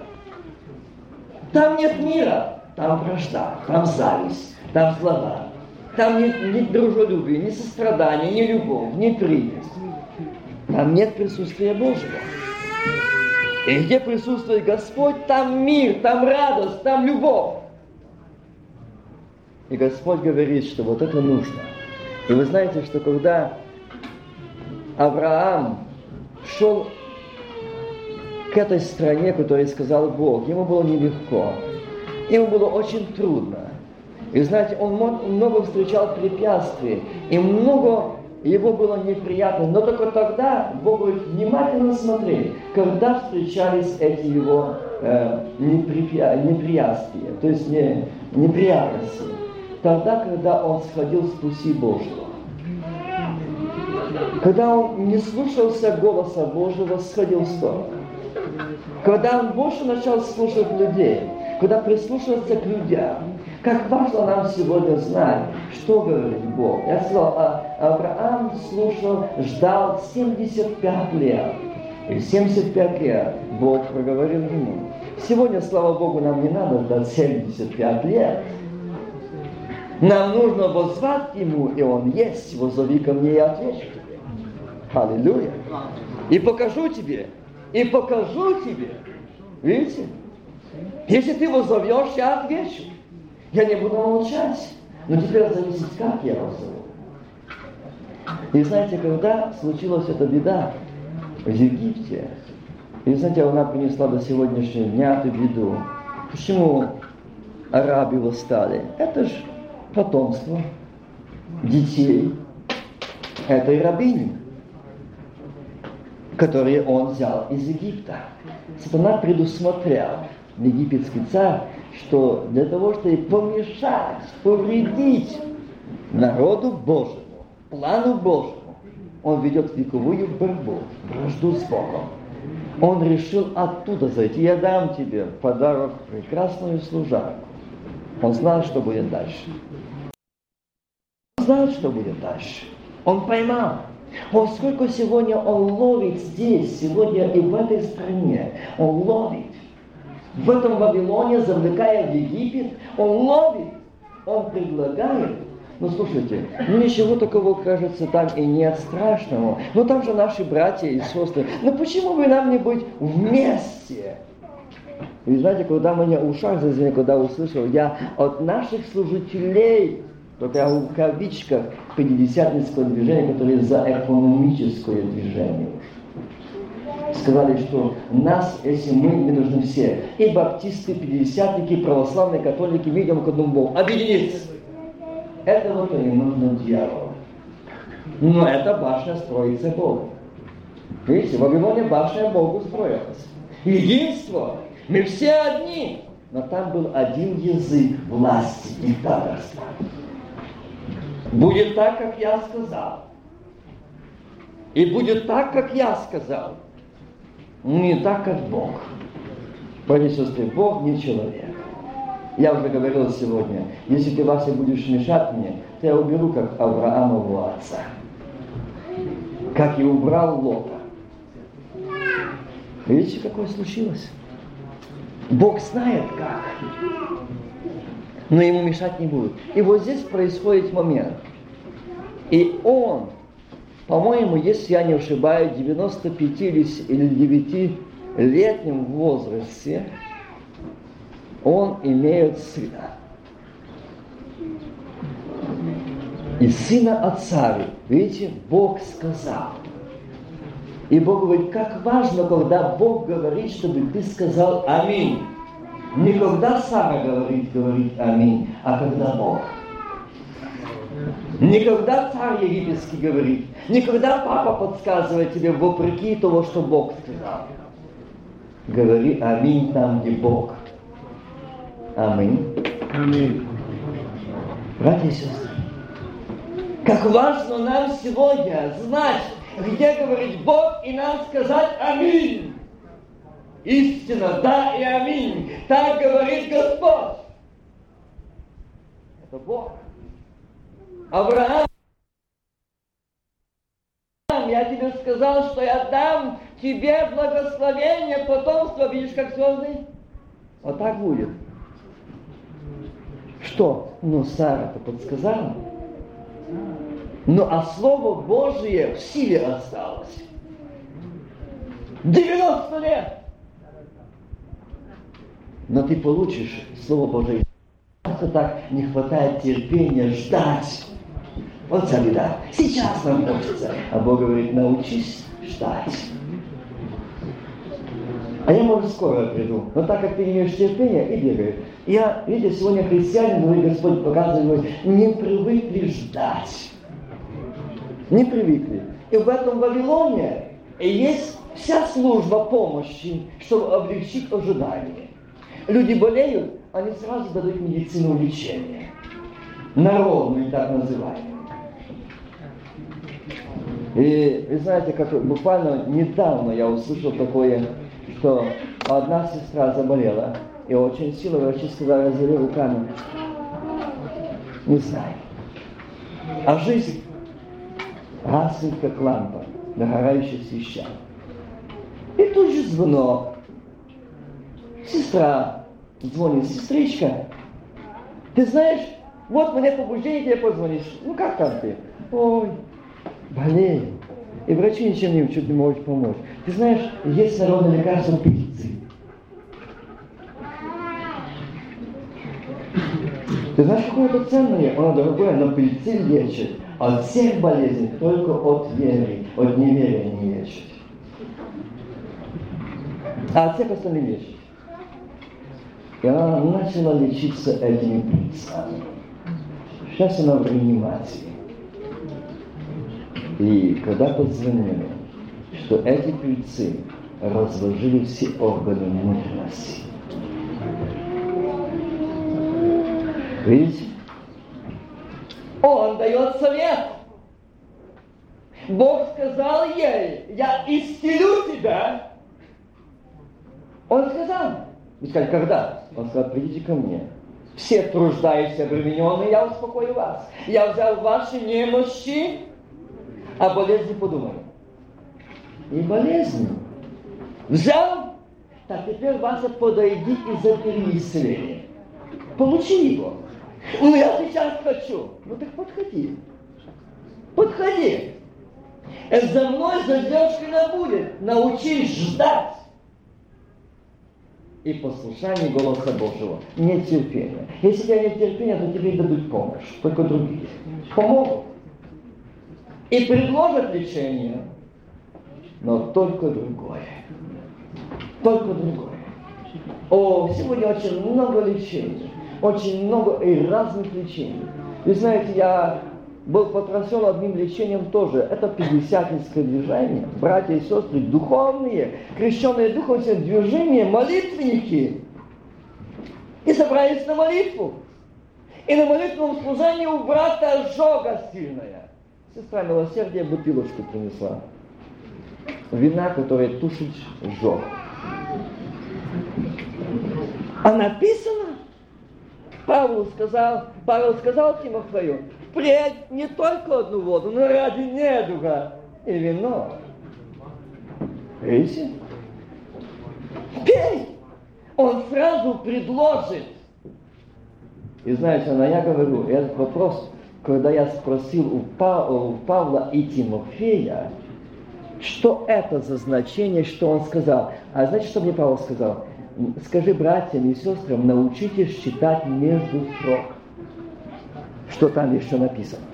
Там нет мира, там вражда, там зависть, там слова, там нет ни дружелюбия, ни сострадания, ни любовь, ни приязнь. Там нет присутствия Божьего. И где присутствует Господь, там мир, там радость, там любовь. И Господь говорит, что вот это нужно. И вы знаете, что когда Авраам шел к этой стране, которую сказал Бог, ему было нелегко. Ему было очень трудно. И знаете, он много встречал препятствий, и много его было неприятно. Но только тогда Бог говорит, внимательно смотри, когда встречались эти его э, неприятия, то есть не, неприятности. Тогда, когда он сходил с пути Божьего. Когда он не слушался голоса Божьего, сходил в сторону. Когда он больше начал слушать людей, когда прислушиваться к людям, как важно нам сегодня знать, что говорит Бог. Я сказал, а Авраам слушал, ждал 75 лет. И 75 лет Бог проговорил ему. Сегодня, слава Богу, нам не надо ждать 75 лет. Нам нужно возвать Ему, и Он есть. Возови ко мне и отвечу тебе. Аллилуйя. И покажу тебе. И покажу тебе. Видите? Если ты возовешь, я отвечу. Я не буду молчать. Но теперь зависит, как я возову. И знаете, когда случилась эта беда в Египте, и знаете, она принесла до сегодняшнего дня эту беду. Почему арабы восстали? Это же потомство детей этой рабыни, которые он взял из Египта. Сатана предусмотрел, египетский царь, что для того, чтобы помешать, повредить народу Божьему, плану Божьему, он ведет вековую борьбу, вражду с Богом. Он решил оттуда зайти. Я дам тебе подарок прекрасную служанку. Он знал, что будет дальше. Он знал, что будет дальше. Он поймал. Поскольку сегодня он ловит здесь, сегодня и в этой стране, он ловит в этом Вавилоне, завлекая в Египет, он ловит, он предлагает. Ну слушайте, ну ничего такого, кажется, там и нет страшного. Но там же наши братья и сестры. Ну почему бы нам не быть вместе? Вы знаете, когда меня ушах зазвенел, когда услышал, я от наших служителей, только я в кавичках, пятидесятнического движения, которое за экономическое движение. сказали, что нас, если мы не нужны все, и баптисты, пятидесятники, православные, католики, видим к одному Богу, объединиться. Это вот и нужно дьяволу. Но эта башня строится Богом. Видите, в Вавилоне башня Богу строилась. Единство. Мы все одни. Но там был один язык власти и диктаторства. Будет так, как я сказал. И будет так, как я сказал. Не так, как Бог. Сестры, Бог не человек. Я уже говорил сегодня, если ты, Вася, будешь мешать мне, то я уберу, как Авраамову отца. Как и убрал Лота. Видите, какое случилось? Бог знает как. Но ему мешать не будут. И вот здесь происходит момент. И он, по-моему, если я не ошибаюсь, 95 или 9-летнем возрасте, он имеет сына. И сына отца, видите, Бог сказал. И Бог говорит, как важно, когда Бог говорит, чтобы ты сказал аминь. Не когда Сара говорит, говорит аминь, а когда Бог. Не когда царь египетский говорит, не когда папа подсказывает тебе вопреки того, что Бог сказал. Говори аминь там, где Бог. Аминь. Аминь. Братья и сестры, как важно нам сегодня знать, где говорит Бог, и нам сказать аминь. Истина, да и аминь. Так говорит Господь. Это Бог. Авраам, я тебе сказал, что я дам тебе благословение, потомство, видишь, как звезды? Вот так будет. Что? Ну, Сара-то подсказала. Ну, а Слово Божие в силе осталось. 90 лет! Но ты получишь Слово Божие. Просто так не хватает терпения ждать. Вот вся беда. Сейчас нам хочется. А Бог говорит, научись ждать. А я, может, скоро приду. Но так как ты имеешь терпение, и бегаю. Я, видите, сегодня христиане, говорит Господь, показывает, не привыкли ждать. Не привыкли. И в этом Вавилоне есть вся служба помощи, чтобы облегчить ожидание. Люди болеют, они сразу дадут медицину лечения. Народную, так называемую. И вы знаете, как буквально недавно я услышал такое, что одна сестра заболела, и очень сильно врачи сказали, развели руками. Не знаю. А жизнь гаснет, как лампа, догорающая свеча. И тут же звонок. Сестра звонит, сестричка, ты знаешь, вот мне побуждение, тебе позвонишь. Ну как там ты? Ой, болею. И врачи ничем не чуть не могут помочь. Ты знаешь, есть народное лекарство пенициллин. Ты знаешь, какое это ценное? Оно дорогое, но пенициллин лечит. От всех болезней только от веры, от неверия не лечит. А от всех остальных лечит. И она начала лечиться этими пыльцами. Сейчас она в реанимации. И когда позвонили, что эти пыльцы разложили все органы внутренности. Видите? Он дает совет. Бог сказал ей, я исцелю тебя. Он сказал. Вы сказали, когда? Он сказал, придите ко мне. Все труждающиеся обремененные, я успокою вас. Я взял ваши немощи, а болезни подумали. И болезни. Взял, так теперь Вася подойди и забери исцеление. Получи его. Ну, я сейчас хочу. Ну, так подходи. Подходи. За мной задержка будет. Научись ждать. И послушание голоса Божьего. Нет терпения. Если у тебя нет терпения, то тебе дадут помощь. Только другие. Помогут. И предложат лечение. но только другое. Только другое. О, сегодня очень много лечений, очень много и разных лечений. Вы знаете, я был потрясен одним лечением тоже. Это пятидесятническое движение. Братья и сестры, духовные, крещенные духом движения, молитвенники. И собрались на молитву. И на молитвенном служении у брата ожога сильная. Сестра милосердия бутылочку принесла. Вина, которая тушит жог. А написано, Павел сказал, Павел сказал Тимофею, впредь не только одну воду, но ради недуга и вино. Видите? Пей! Он сразу предложит. И знаете, но я говорю, этот вопрос, когда я спросил у, Павла, у Павла и Тимофея, что это за значение, что он сказал. А знаете, что мне Павел сказал? Скажи братьям и сестрам, научитесь читать между строк что там еще написано.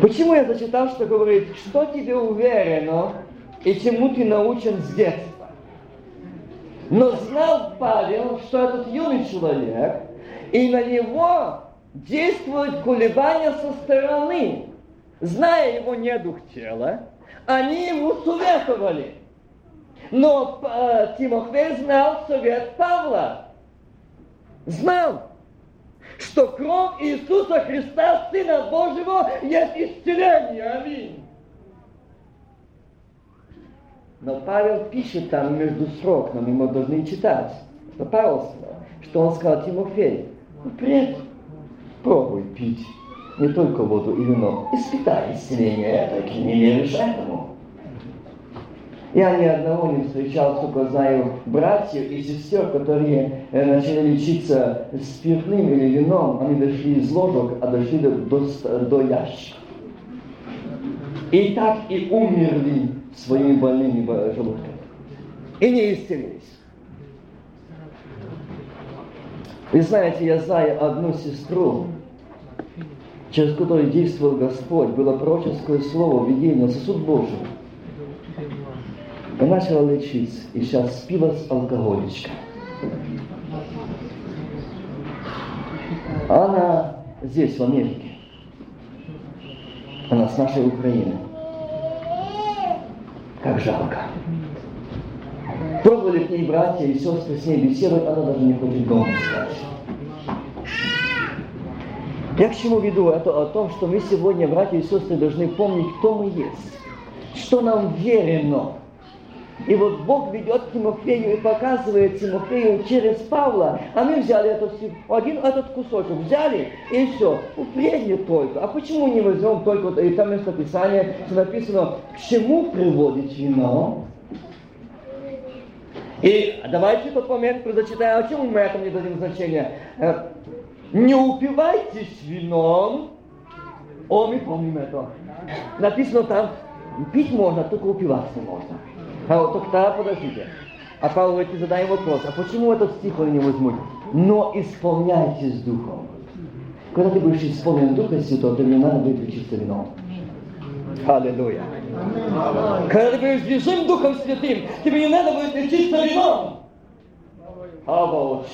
Почему я зачитал, что говорит, что тебе уверено и чему ты научен с детства? Но знал Павел, что этот юный человек, и на него действуют колебания со стороны. Зная его недух тела, они ему советовали. Но э, Тимофей знал совет Павла знал, что кровь Иисуса Христа, Сына Божьего, есть исцеление. Аминь. Но Павел пишет там между строками, мы должны читать. Что Павел сказал, что он сказал Тимофей, впредь пробуй пить не только воду и вино, испытай исцеление это, не веришь этому. Я ни одного не встречал, только знаю братьев и сестер, которые э, начали лечиться спиртным или вином. Они дошли из ложек, а дошли до, до, до ящика. И так и умерли своими больными желудками. И не исцелились. Вы знаете, я знаю одну сестру, через которую действовал Господь, было пророческое слово, видение, сосуд Божий. Я начала лечиться, и сейчас спилась алкоголичка. Она здесь, в Америке. Она с нашей Украины. Как жалко. Пробовали к ней братья и сестры с ней беседовать, она даже не хочет дома искать. Я к чему веду? Это о том, что мы сегодня, братья и сестры, должны помнить, кто мы есть. Что нам верено. И вот Бог ведет Тимофею и показывает Тимофею через Павла. А мы взяли этот, один этот кусочек, взяли и все. Упрежни только. А почему не возьмем только, и там местописание, что написано, к чему приводит вино? И давайте тот момент зачитаем, а чему мы этому не дадим значения? Э, не упивайтесь вином. О, мы помним это. Написано там, пить можно, только упиваться можно. А вот тогда подождите. А Павел говорит, задаем вопрос, а почему этот стих он не возьмут? Но исполняйтесь Духом. Когда ты будешь исполнен Духа Святого, то не надо будет лечиться вином. Аллилуйя. Когда ты будешь движим Духом Святым, тебе не надо будет лечиться вином. Авоч.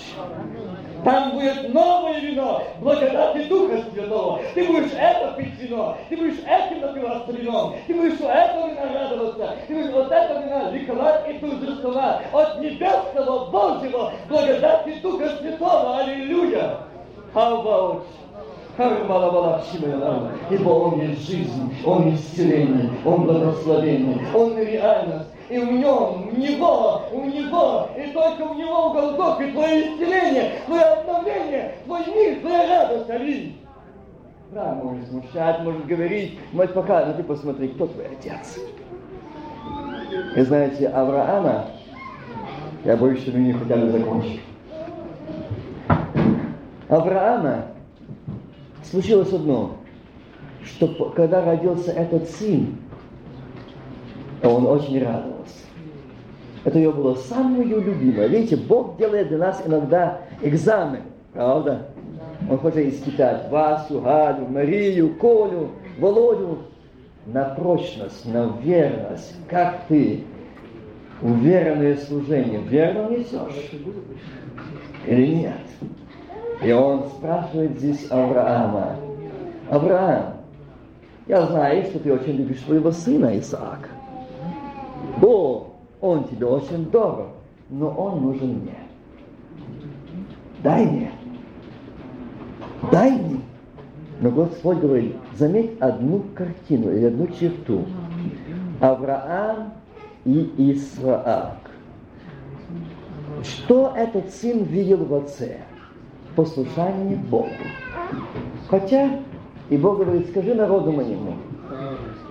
Там будет новое вино, благодати Духа Святого. Ты будешь это пить вино, ты будешь этим напиваться вином, ты будешь у этого вина радоваться, ты будешь от этого вина ликовать и торжествовать от небесного Божьего благодати Духа Святого. Аллилуйя! Авоч. Ибо Он есть жизнь, Он исцеление, Он благословение, Он реальность. И в нем, в него, у него, и только в него в Голгофе твое исцеление, твое обновление, твой мир, твоя радость, аминь. Да, может смущать, может говорить, может показать, но ты посмотри, кто твой отец. И знаете, Авраама, я боюсь, что мы не хотя бы закончим. Авраама случилось одно, что когда родился этот сын, он очень радовался. Это ее было самое любимое. Видите, Бог делает для нас иногда экзамен, правда? Он хочет испытать Васю, Галю, Марию, Колю, Володю. на прочность, на верность. Как ты уверенное служение верно несешь? Или нет? И он спрашивает здесь Авраама. Авраам, я знаю, что ты очень любишь своего сына Исаака. О, он тебе очень дорог, но он нужен мне. Дай мне. Дай мне. Но Господь говорит, заметь одну картину или одну черту. Авраам и Исаак. Что этот сын видел в отце? Послушание Богу. Хотя, и Бог говорит, скажи народу моему,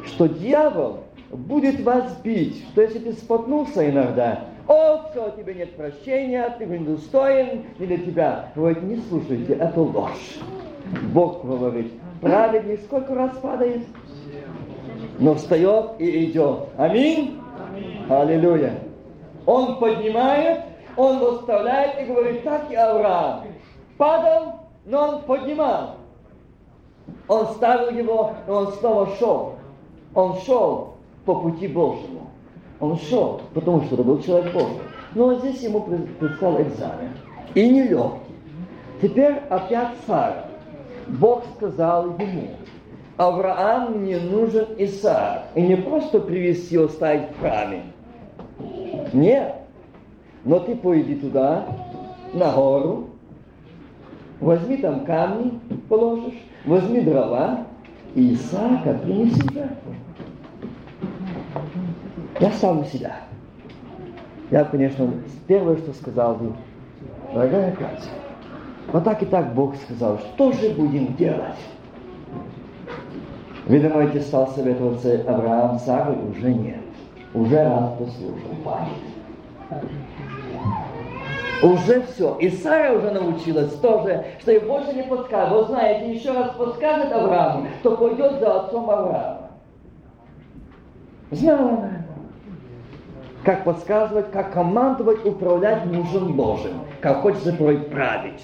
что дьявол будет вас бить, что если ты споткнулся иногда, о, все, тебе нет прощения, ты недостоин, не для тебя. Говорит, не слушайте, это ложь. Бог говорит, праведник сколько раз падает, но встает и идет. Аминь. Аминь. Аллилуйя. Он поднимает, он восставляет и говорит, так и Авраам. Падал, но он поднимал. Он ставил его, и он снова шел. Он шел по пути Божьему. Он шел, потому что это был человек Божий. Но здесь ему предстал экзамен. И нелегкий. Теперь опять Сара. Бог сказал ему, Авраам мне нужен Исаак. И не просто привести его ставить в храме. Нет. Но ты пойди туда, на гору, возьми там камни, положишь, возьми дрова, и Исаака принеси жертву. Я сам себя. Я, конечно, первое, что сказал бы, дорогая Катя, вот так и так Бог сказал, что же будем делать? Вы думаете, стал советоваться Авраам Сарой? Уже нет. Уже раз послушал. Уже все. И Сара уже научилась тоже, что ей больше не подскажет. Вы знаете, еще раз подскажет Аврааму, то пойдет за отцом Авраама. Знала она как подсказывать, как командовать, управлять мужем Божьим, как хочется править.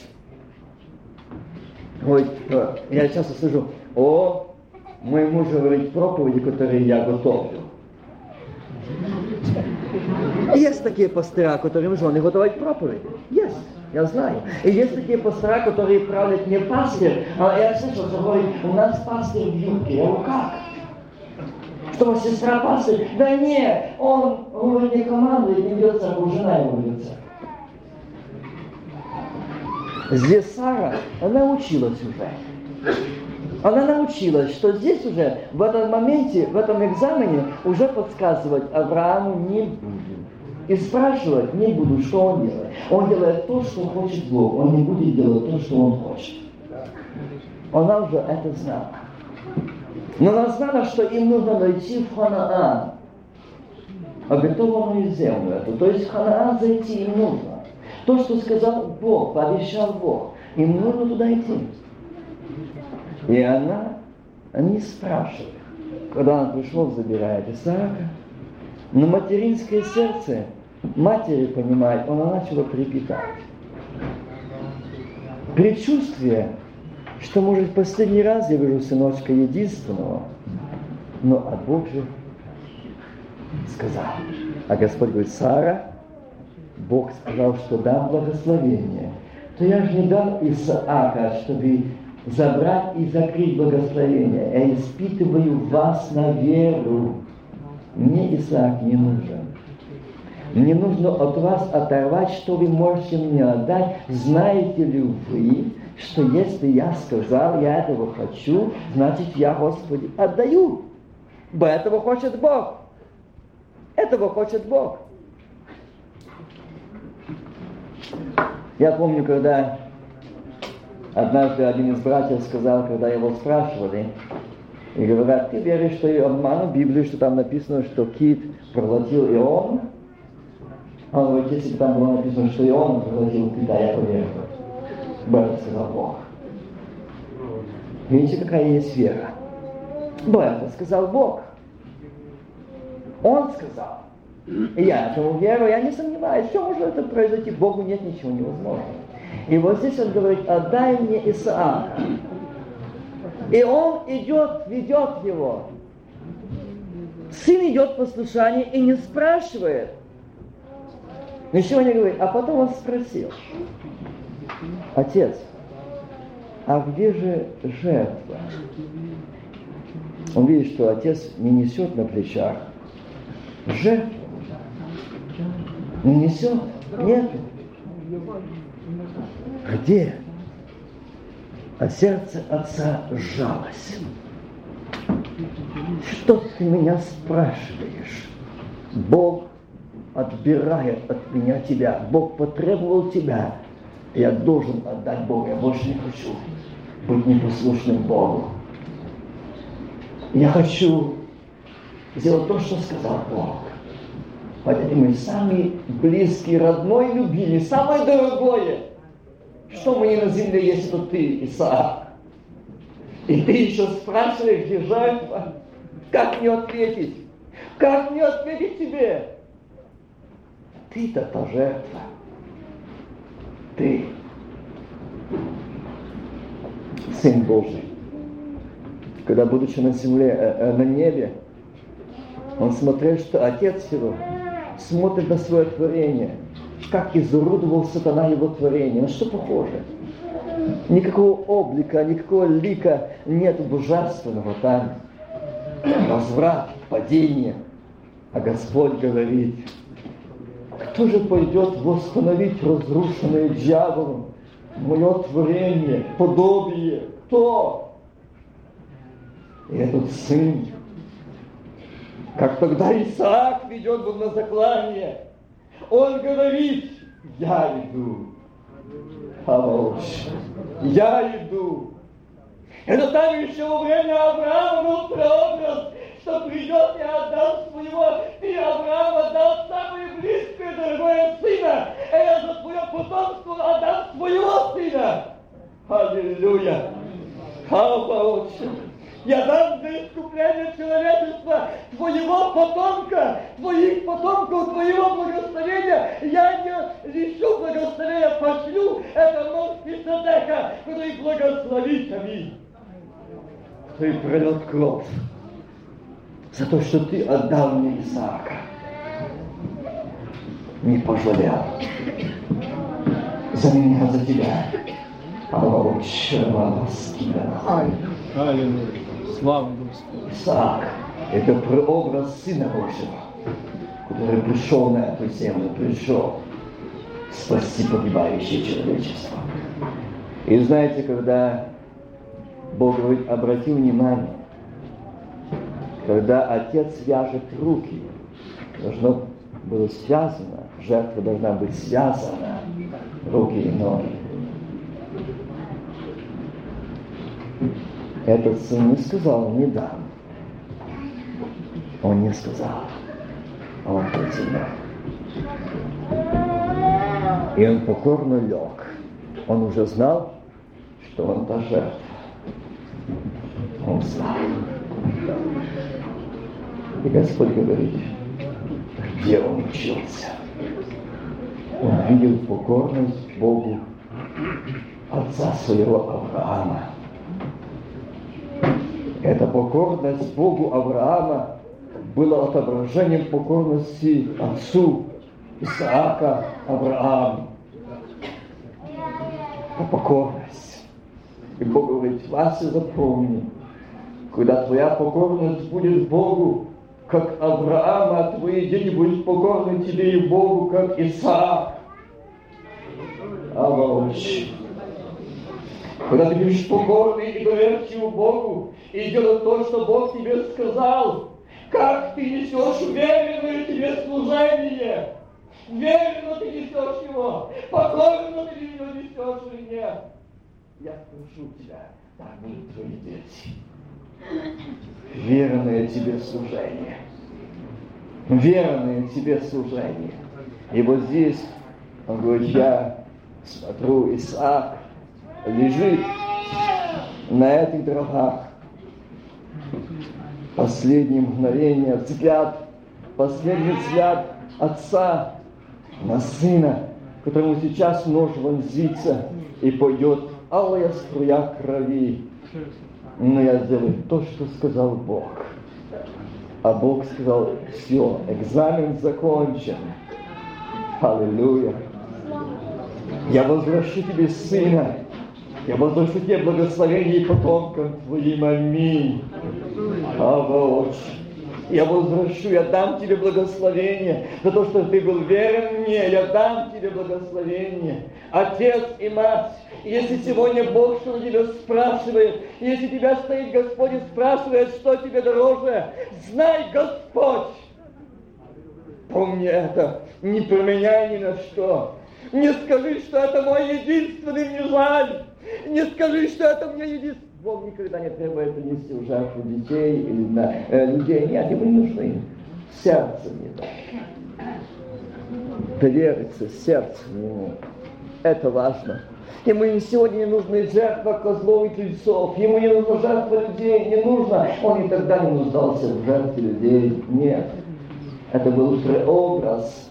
Ой, э, я часто слышу, о, мой муж говорит проповеди, которые я готовлю. Есть такие пастыра, которым жены готовят проповеди. Есть, я знаю. И есть такие пастыра, которые правят не пастырь, а я слышал, что говорит, у нас пастырь в юбке. Говорю, как? Что сестра пастырь? Да нет, он, он не командует, не ведется, а жена его ведется. Здесь Сара, она училась уже. Она научилась, что здесь уже, в этом моменте, в этом экзамене, уже подсказывать Аврааму не буду. И спрашивать не буду, что он делает. Он делает то, что хочет Бог. Он не будет делать то, что он хочет. Она уже это знала. Но она знала, что им нужно найти в Ханаан, обетованную землю эту. То есть в Ханаан зайти им нужно. То, что сказал Бог, пообещал Бог. Им нужно туда идти. И она не спрашивает. Когда он пришел, забирает Исаака. Но материнское сердце матери понимает, она начала трепетать. Предчувствие, что, может, последний раз я вижу сыночка единственного, но а Бог же сказал. А Господь говорит, Сара, Бог сказал, что дам благословение, то я же не дал Исаака, чтобы забрать и закрыть благословение. Я испытываю вас на веру. Мне Исаак не нужен. Мне нужно от вас оторвать, что вы можете мне отдать. Знаете ли вы, что если я сказал, я этого хочу, значит я, Господи, отдаю. Бо этого хочет Бог. Этого хочет Бог. Я помню, когда однажды один из братьев сказал, когда его спрашивали, и говорят, ты веришь, что обману Библию, что там написано, что кит проглотил Иона? А он говорит, если бы там было написано, что Иона проглотил кита, я поверю. Б сказал Бог. Видите, какая есть вера? Б сказал Бог. Он сказал. И я этому верую, я не сомневаюсь, все может это произойти, Богу нет ничего невозможного. И вот здесь он говорит, отдай мне Исаака. И он идет, ведет его. Сын идет послушание и не спрашивает. Ничего не говорит. А потом он спросил. Отец, а где же жертва? Он видит, что отец не несет на плечах жертву. Не несет? Нет. Где? А сердце отца сжалось. Что ты меня спрашиваешь? Бог отбирает от меня тебя. Бог потребовал тебя. Я должен отдать Богу. Я больше не хочу быть непослушным Богу. Я хочу сделать то, что сказал Бог. Хотя мы самый близкий, родной, любимый, самое дорогое. Что мы не на земле есть, это ты, Исаак. И ты еще спрашиваешь, где жертва? Как мне ответить? Как мне ответить тебе? Ты-то та жертва. Ты. Сын Божий. Когда, будучи на земле, э, э, на небе, он смотрел, что Отец его смотрит на свое творение, как изуродовал сатана его творение. На что похоже? Никакого облика, никакого лика нет божественного там. Разврат, падение. А Господь говорит, кто же пойдет восстановить разрушенное дьяволом мое творение, подобие? Кто? И этот сын, как тогда Исаак ведет был на заклание, он говорит, я иду, помолчь, я иду. Это там еще во время Авраама был прообраз, что придет и отдаст своего, и Авраам отдал самое близкое, дорогое сына, и я за твое потомство отдам своего сына. Аллилуйя! Хава Отче! Я дам за искупление человечества твоего потомка, твоих потомков, твоего благословения. Я не лишу благословения, пошлю это мощь Садека, который благословит. Аминь. Который пролет кровь за то, что ты отдал мне Исаака. Не пожалел. За меня, за тебя. Аллилуйя. Слава Господу. Исаак – это прообраз Сына Божьего, который пришел на эту землю, пришел спасти погибающее человечество. И знаете, когда Бог говорит, обрати внимание, когда отец вяжет руки, должно было связано, жертва должна быть связана, руки и ноги. Этот сын не сказал, не дам. Он не сказал. А он протянул. И он покорно лег. Он уже знал, что он та жертва. Он знал. И Господь говорит, где он учился. Он видел покорность Богу отца своего Авраама. Эта покорность Богу Авраама была отображением покорности отцу Исаака Аврааму. Это покорность. И Бог говорит, Вася, запомни, когда твоя покорность будет Богу, как Авраама, твои дети будут покорны тебе и Богу, как Исаак. Авалыч. Когда ты будешь покорный и доверчивый Богу, и делать то, что Бог тебе сказал, как ты несешь уверенное тебе служение, верно ты несешь его, покорно ты его несешь или нет. Я прошу тебя, так будут твои дети верное тебе служение. Верное тебе служение. И вот здесь он говорит, я смотрю, Исаак лежит на этих дровах. Последнее мгновение, взгляд, последний взгляд отца на сына, которому сейчас нож вонзится и пойдет алая струя крови но я сделаю то, что сказал Бог. А Бог сказал, все, экзамен закончен. Аллилуйя. Я возвращу тебе сына. Я возвращу тебе благословение и потомкам твоим. Аминь. Ава, Отче. Я возвращу, я дам тебе благословение за то, что ты был верен мне. Я дам тебе благословение. Отец и мать, если сегодня Бог что тебя спрашивает, если тебя стоит Господь и спрашивает, что тебе дороже, знай, Господь, помни это, не променяй ни на что. Не скажи, что это мой единственный, мне жаль. Не скажи, что это мне единственный. Бог никогда не требует принести в жертву детей или на, э, людей. Нет, ему не нужны. Сердце не так. Довериться сердцем ему. Это важно. Ему сегодня не нужна жертва козлов и тельцов. Ему не нужна жертва людей. Не нужно. Он никогда не нуждался в жертве людей. Нет. Это был преобраз.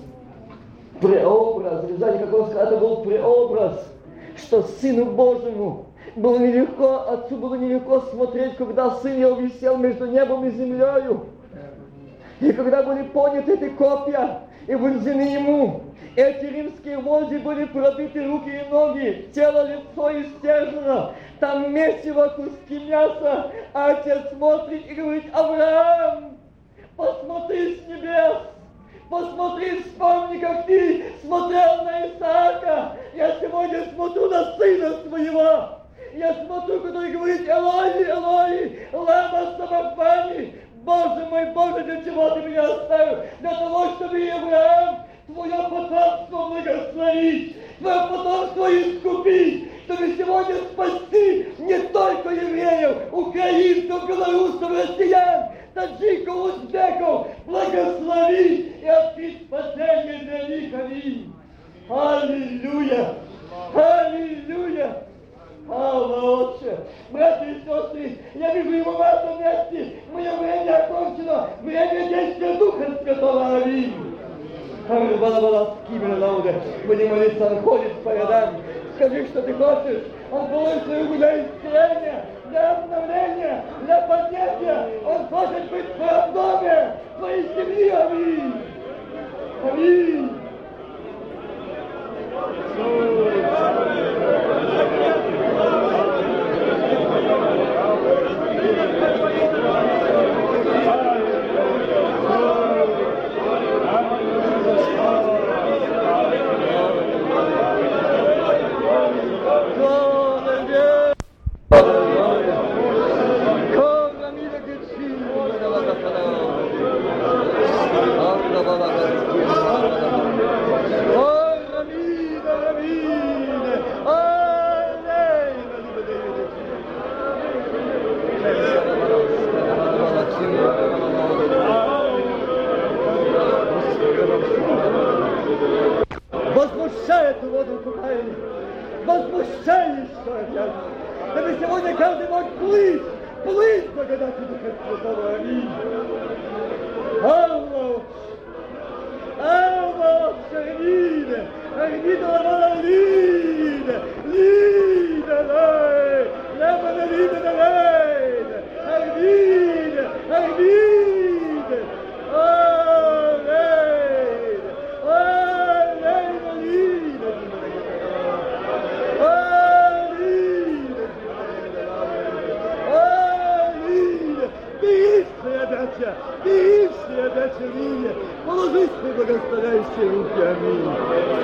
Преобраз. Знаете, как он сказал, это был преобраз, что Сыну Божьему было нелегко, отцу было нелегко смотреть, когда сын его висел между небом и землею. И когда были поняты эти копья и вонзены ему, эти римские вожди были пробиты руки и ноги, тело, лицо истержено, там месиво, куски мяса, а отец смотрит и говорит, Авраам, посмотри с небес, посмотри, вспомни, как ты смотрел на Исаака, я сегодня смотрю на сына своего, я смотрю, который говорит, Элой, Элой, лама самахвани, Боже мой, Боже, для чего ты меня оставил? Для того, чтобы Авраам твое потомство благословить, твое потомство искупить, чтобы сегодня спасти не только евреев, украинцев, белорусов, россиян, таджиков, узбеков, благословить и открыть спасение для них. Аминь. Аллилуйя! Аллилуйя! Отче! Братья и сестры, я вижу его в этом месте. Мое время окончено. Время действия Духа Святого. Аминь. Будем молиться, он ходит по рядам. Скажи, что ты хочешь. Он получит свою для исцеления, для обновления, для поднятия. Он хочет быть в твоем доме, в твоей семье. Аминь. Аминь. Возмущает, что я. Чтобы сегодня каждый мог плыть, плыть благодати Духа Святого. Аминь. Аллах. Аллах, Шахине. Армида Ламана Лида. Лида Лай. Ламана Лида Лай. Армида. Армида. gostareis się lubiami.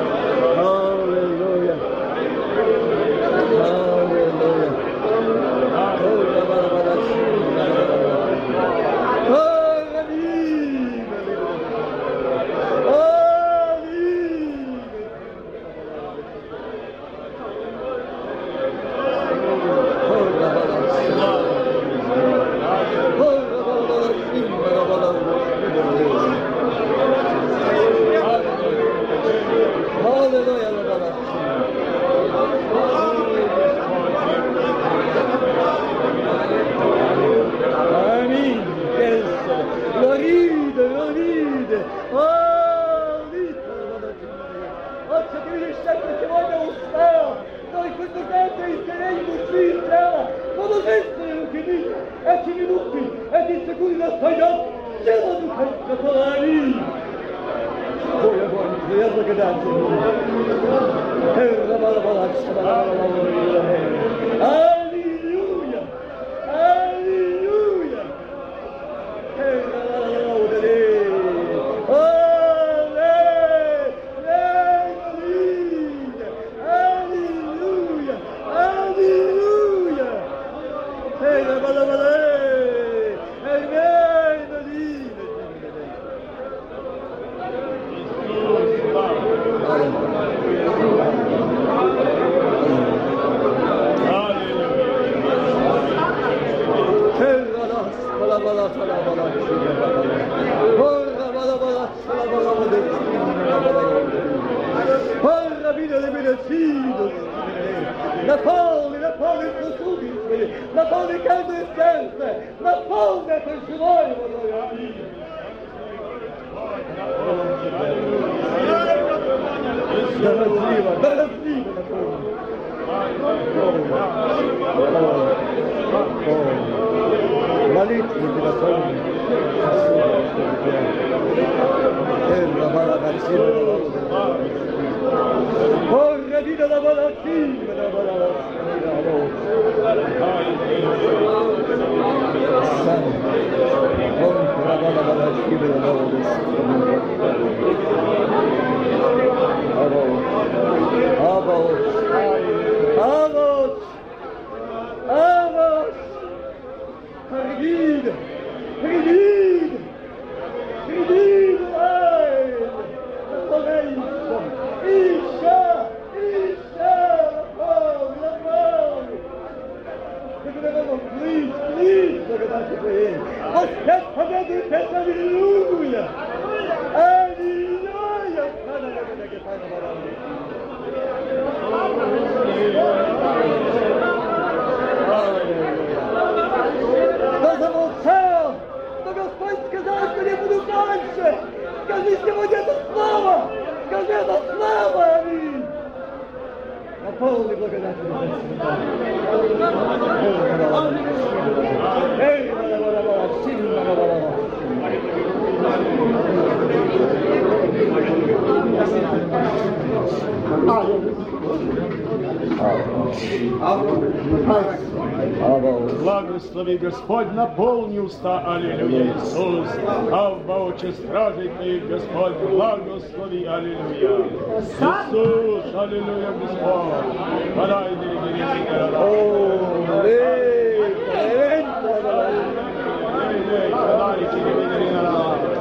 Господь, наполни уста, аллилуйя, Иисус. А в воочи стражитник, Господь, благослови, аллилуйя. Иисус, аллилуйя, Господь. Подай, дорогие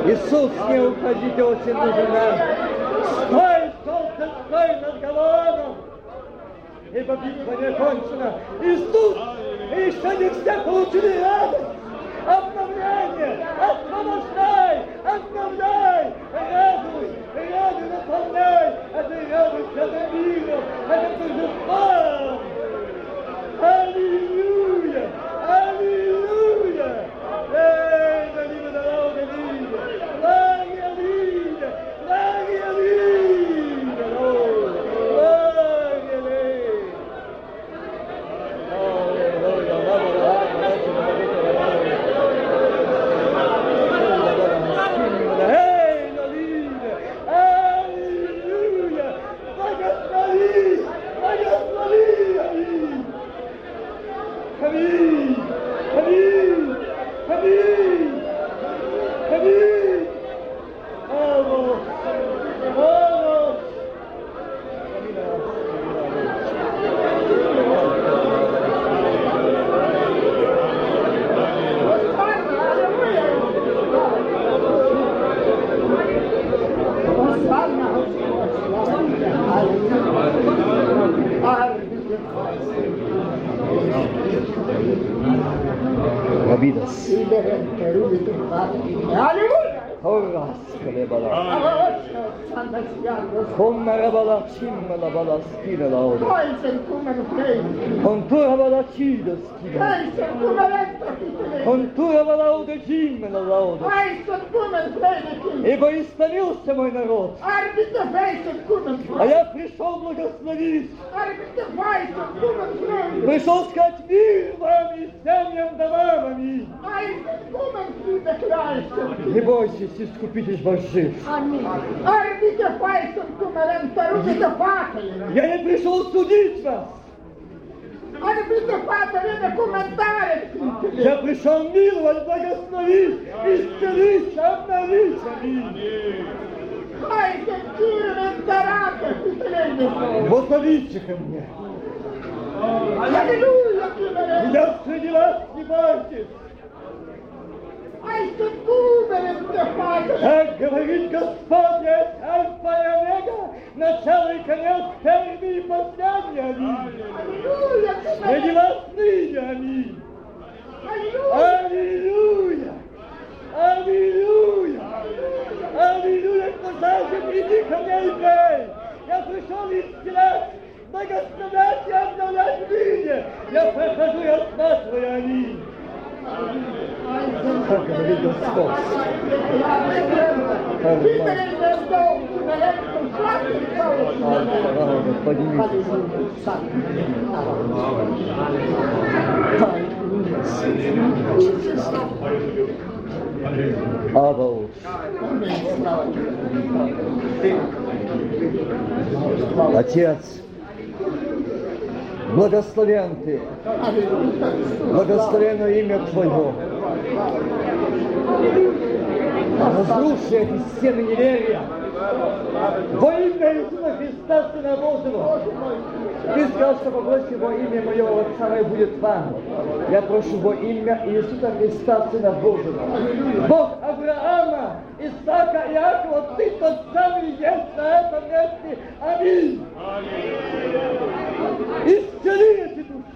Иисус, не уходите, очень нужен нам. Стой, толкай, стой над головой! ибо битва не кончена. Иисус Sen gençler konuşuyor ya. Arabala cimma balla schiena laura. Poi il come lo prende. Ancora balla cida schiena. Poi il come vento ti лауде. Toisen kommer fröjd till. Ибо истомился мой народ. А я пришел благословить. Пришел сказать мир вам и семьям домам. Аминь. Не бойтесь, искупитель ваш жив. Tillbaka. Я не пришел судить вас. Arbetarfejsen är kommentarer till Я пришел миловать, благословить, исцелить, обновить. Аминь. Toisen kyrmen terape till Воззовите ко мне. Kyrmen. Я среди вас не бойтесь. Так говорит Господь, я и Омега, начало и конец, первый и последний. Аминь. Среди вас ныне. Аминь. Аллилуйя! Аллилуйя! Аллилуйя! Пожалуйста, приди ко мне и пей! Я пришел исцелять, благословлять и обновлять мире! Я прохожу и осматриваю аминь! Как говорит Господь! Himmelen är dom, himmelen som slakten Слава, поднимитесь! Абаус! Отец, благословен Ты, благословено имя Твое. Разруши эти стены неверия. Во имя Иисуса Христа, Сына Божьего. Ты сказал, что попросите во имя моего Отца мое будет вам. Я прошу во имя Иисуса Христа, Сына Божьего. Бог Авраама, Исаака и Иакова, Ты тот самый есть на этом месте. Аминь. Исцели эти души.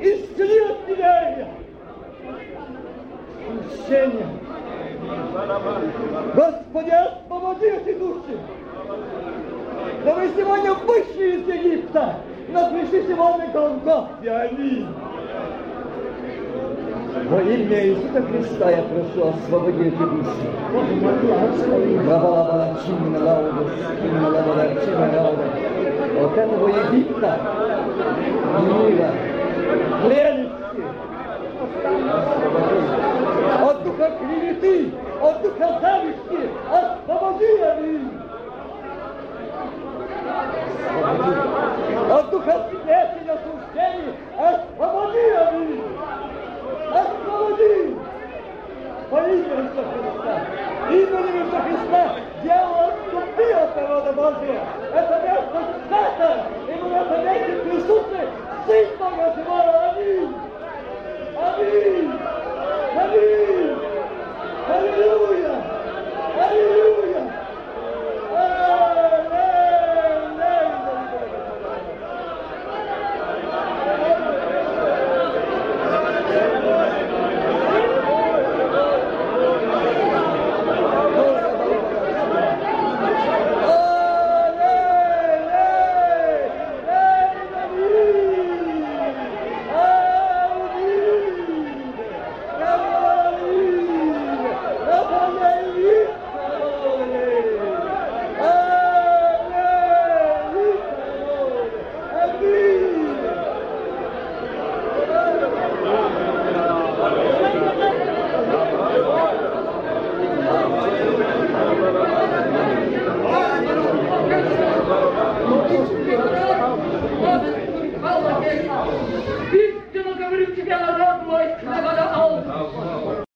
Исцели от неверия. Смущение. Господи, освободи эти души. Да мы сегодня вышли из Египта, но пришли сегодня к Голгофе. Аминь. Во имя Иисуса Христа я прошу, освободи эти души. От этого Египта, мира, прелести, от духа клеветы, от духа зависти, освободи, аминь. От духа смерти, осуждений, освободи, أكبر وإذا استخدمتها إذا لم يستخدمتها جاءوا الطبية da Bósnia. Essa mesma seta imediatamente prisuste sintomas de mora. Amém. Amém. Amém. Aleluia. Aleluia.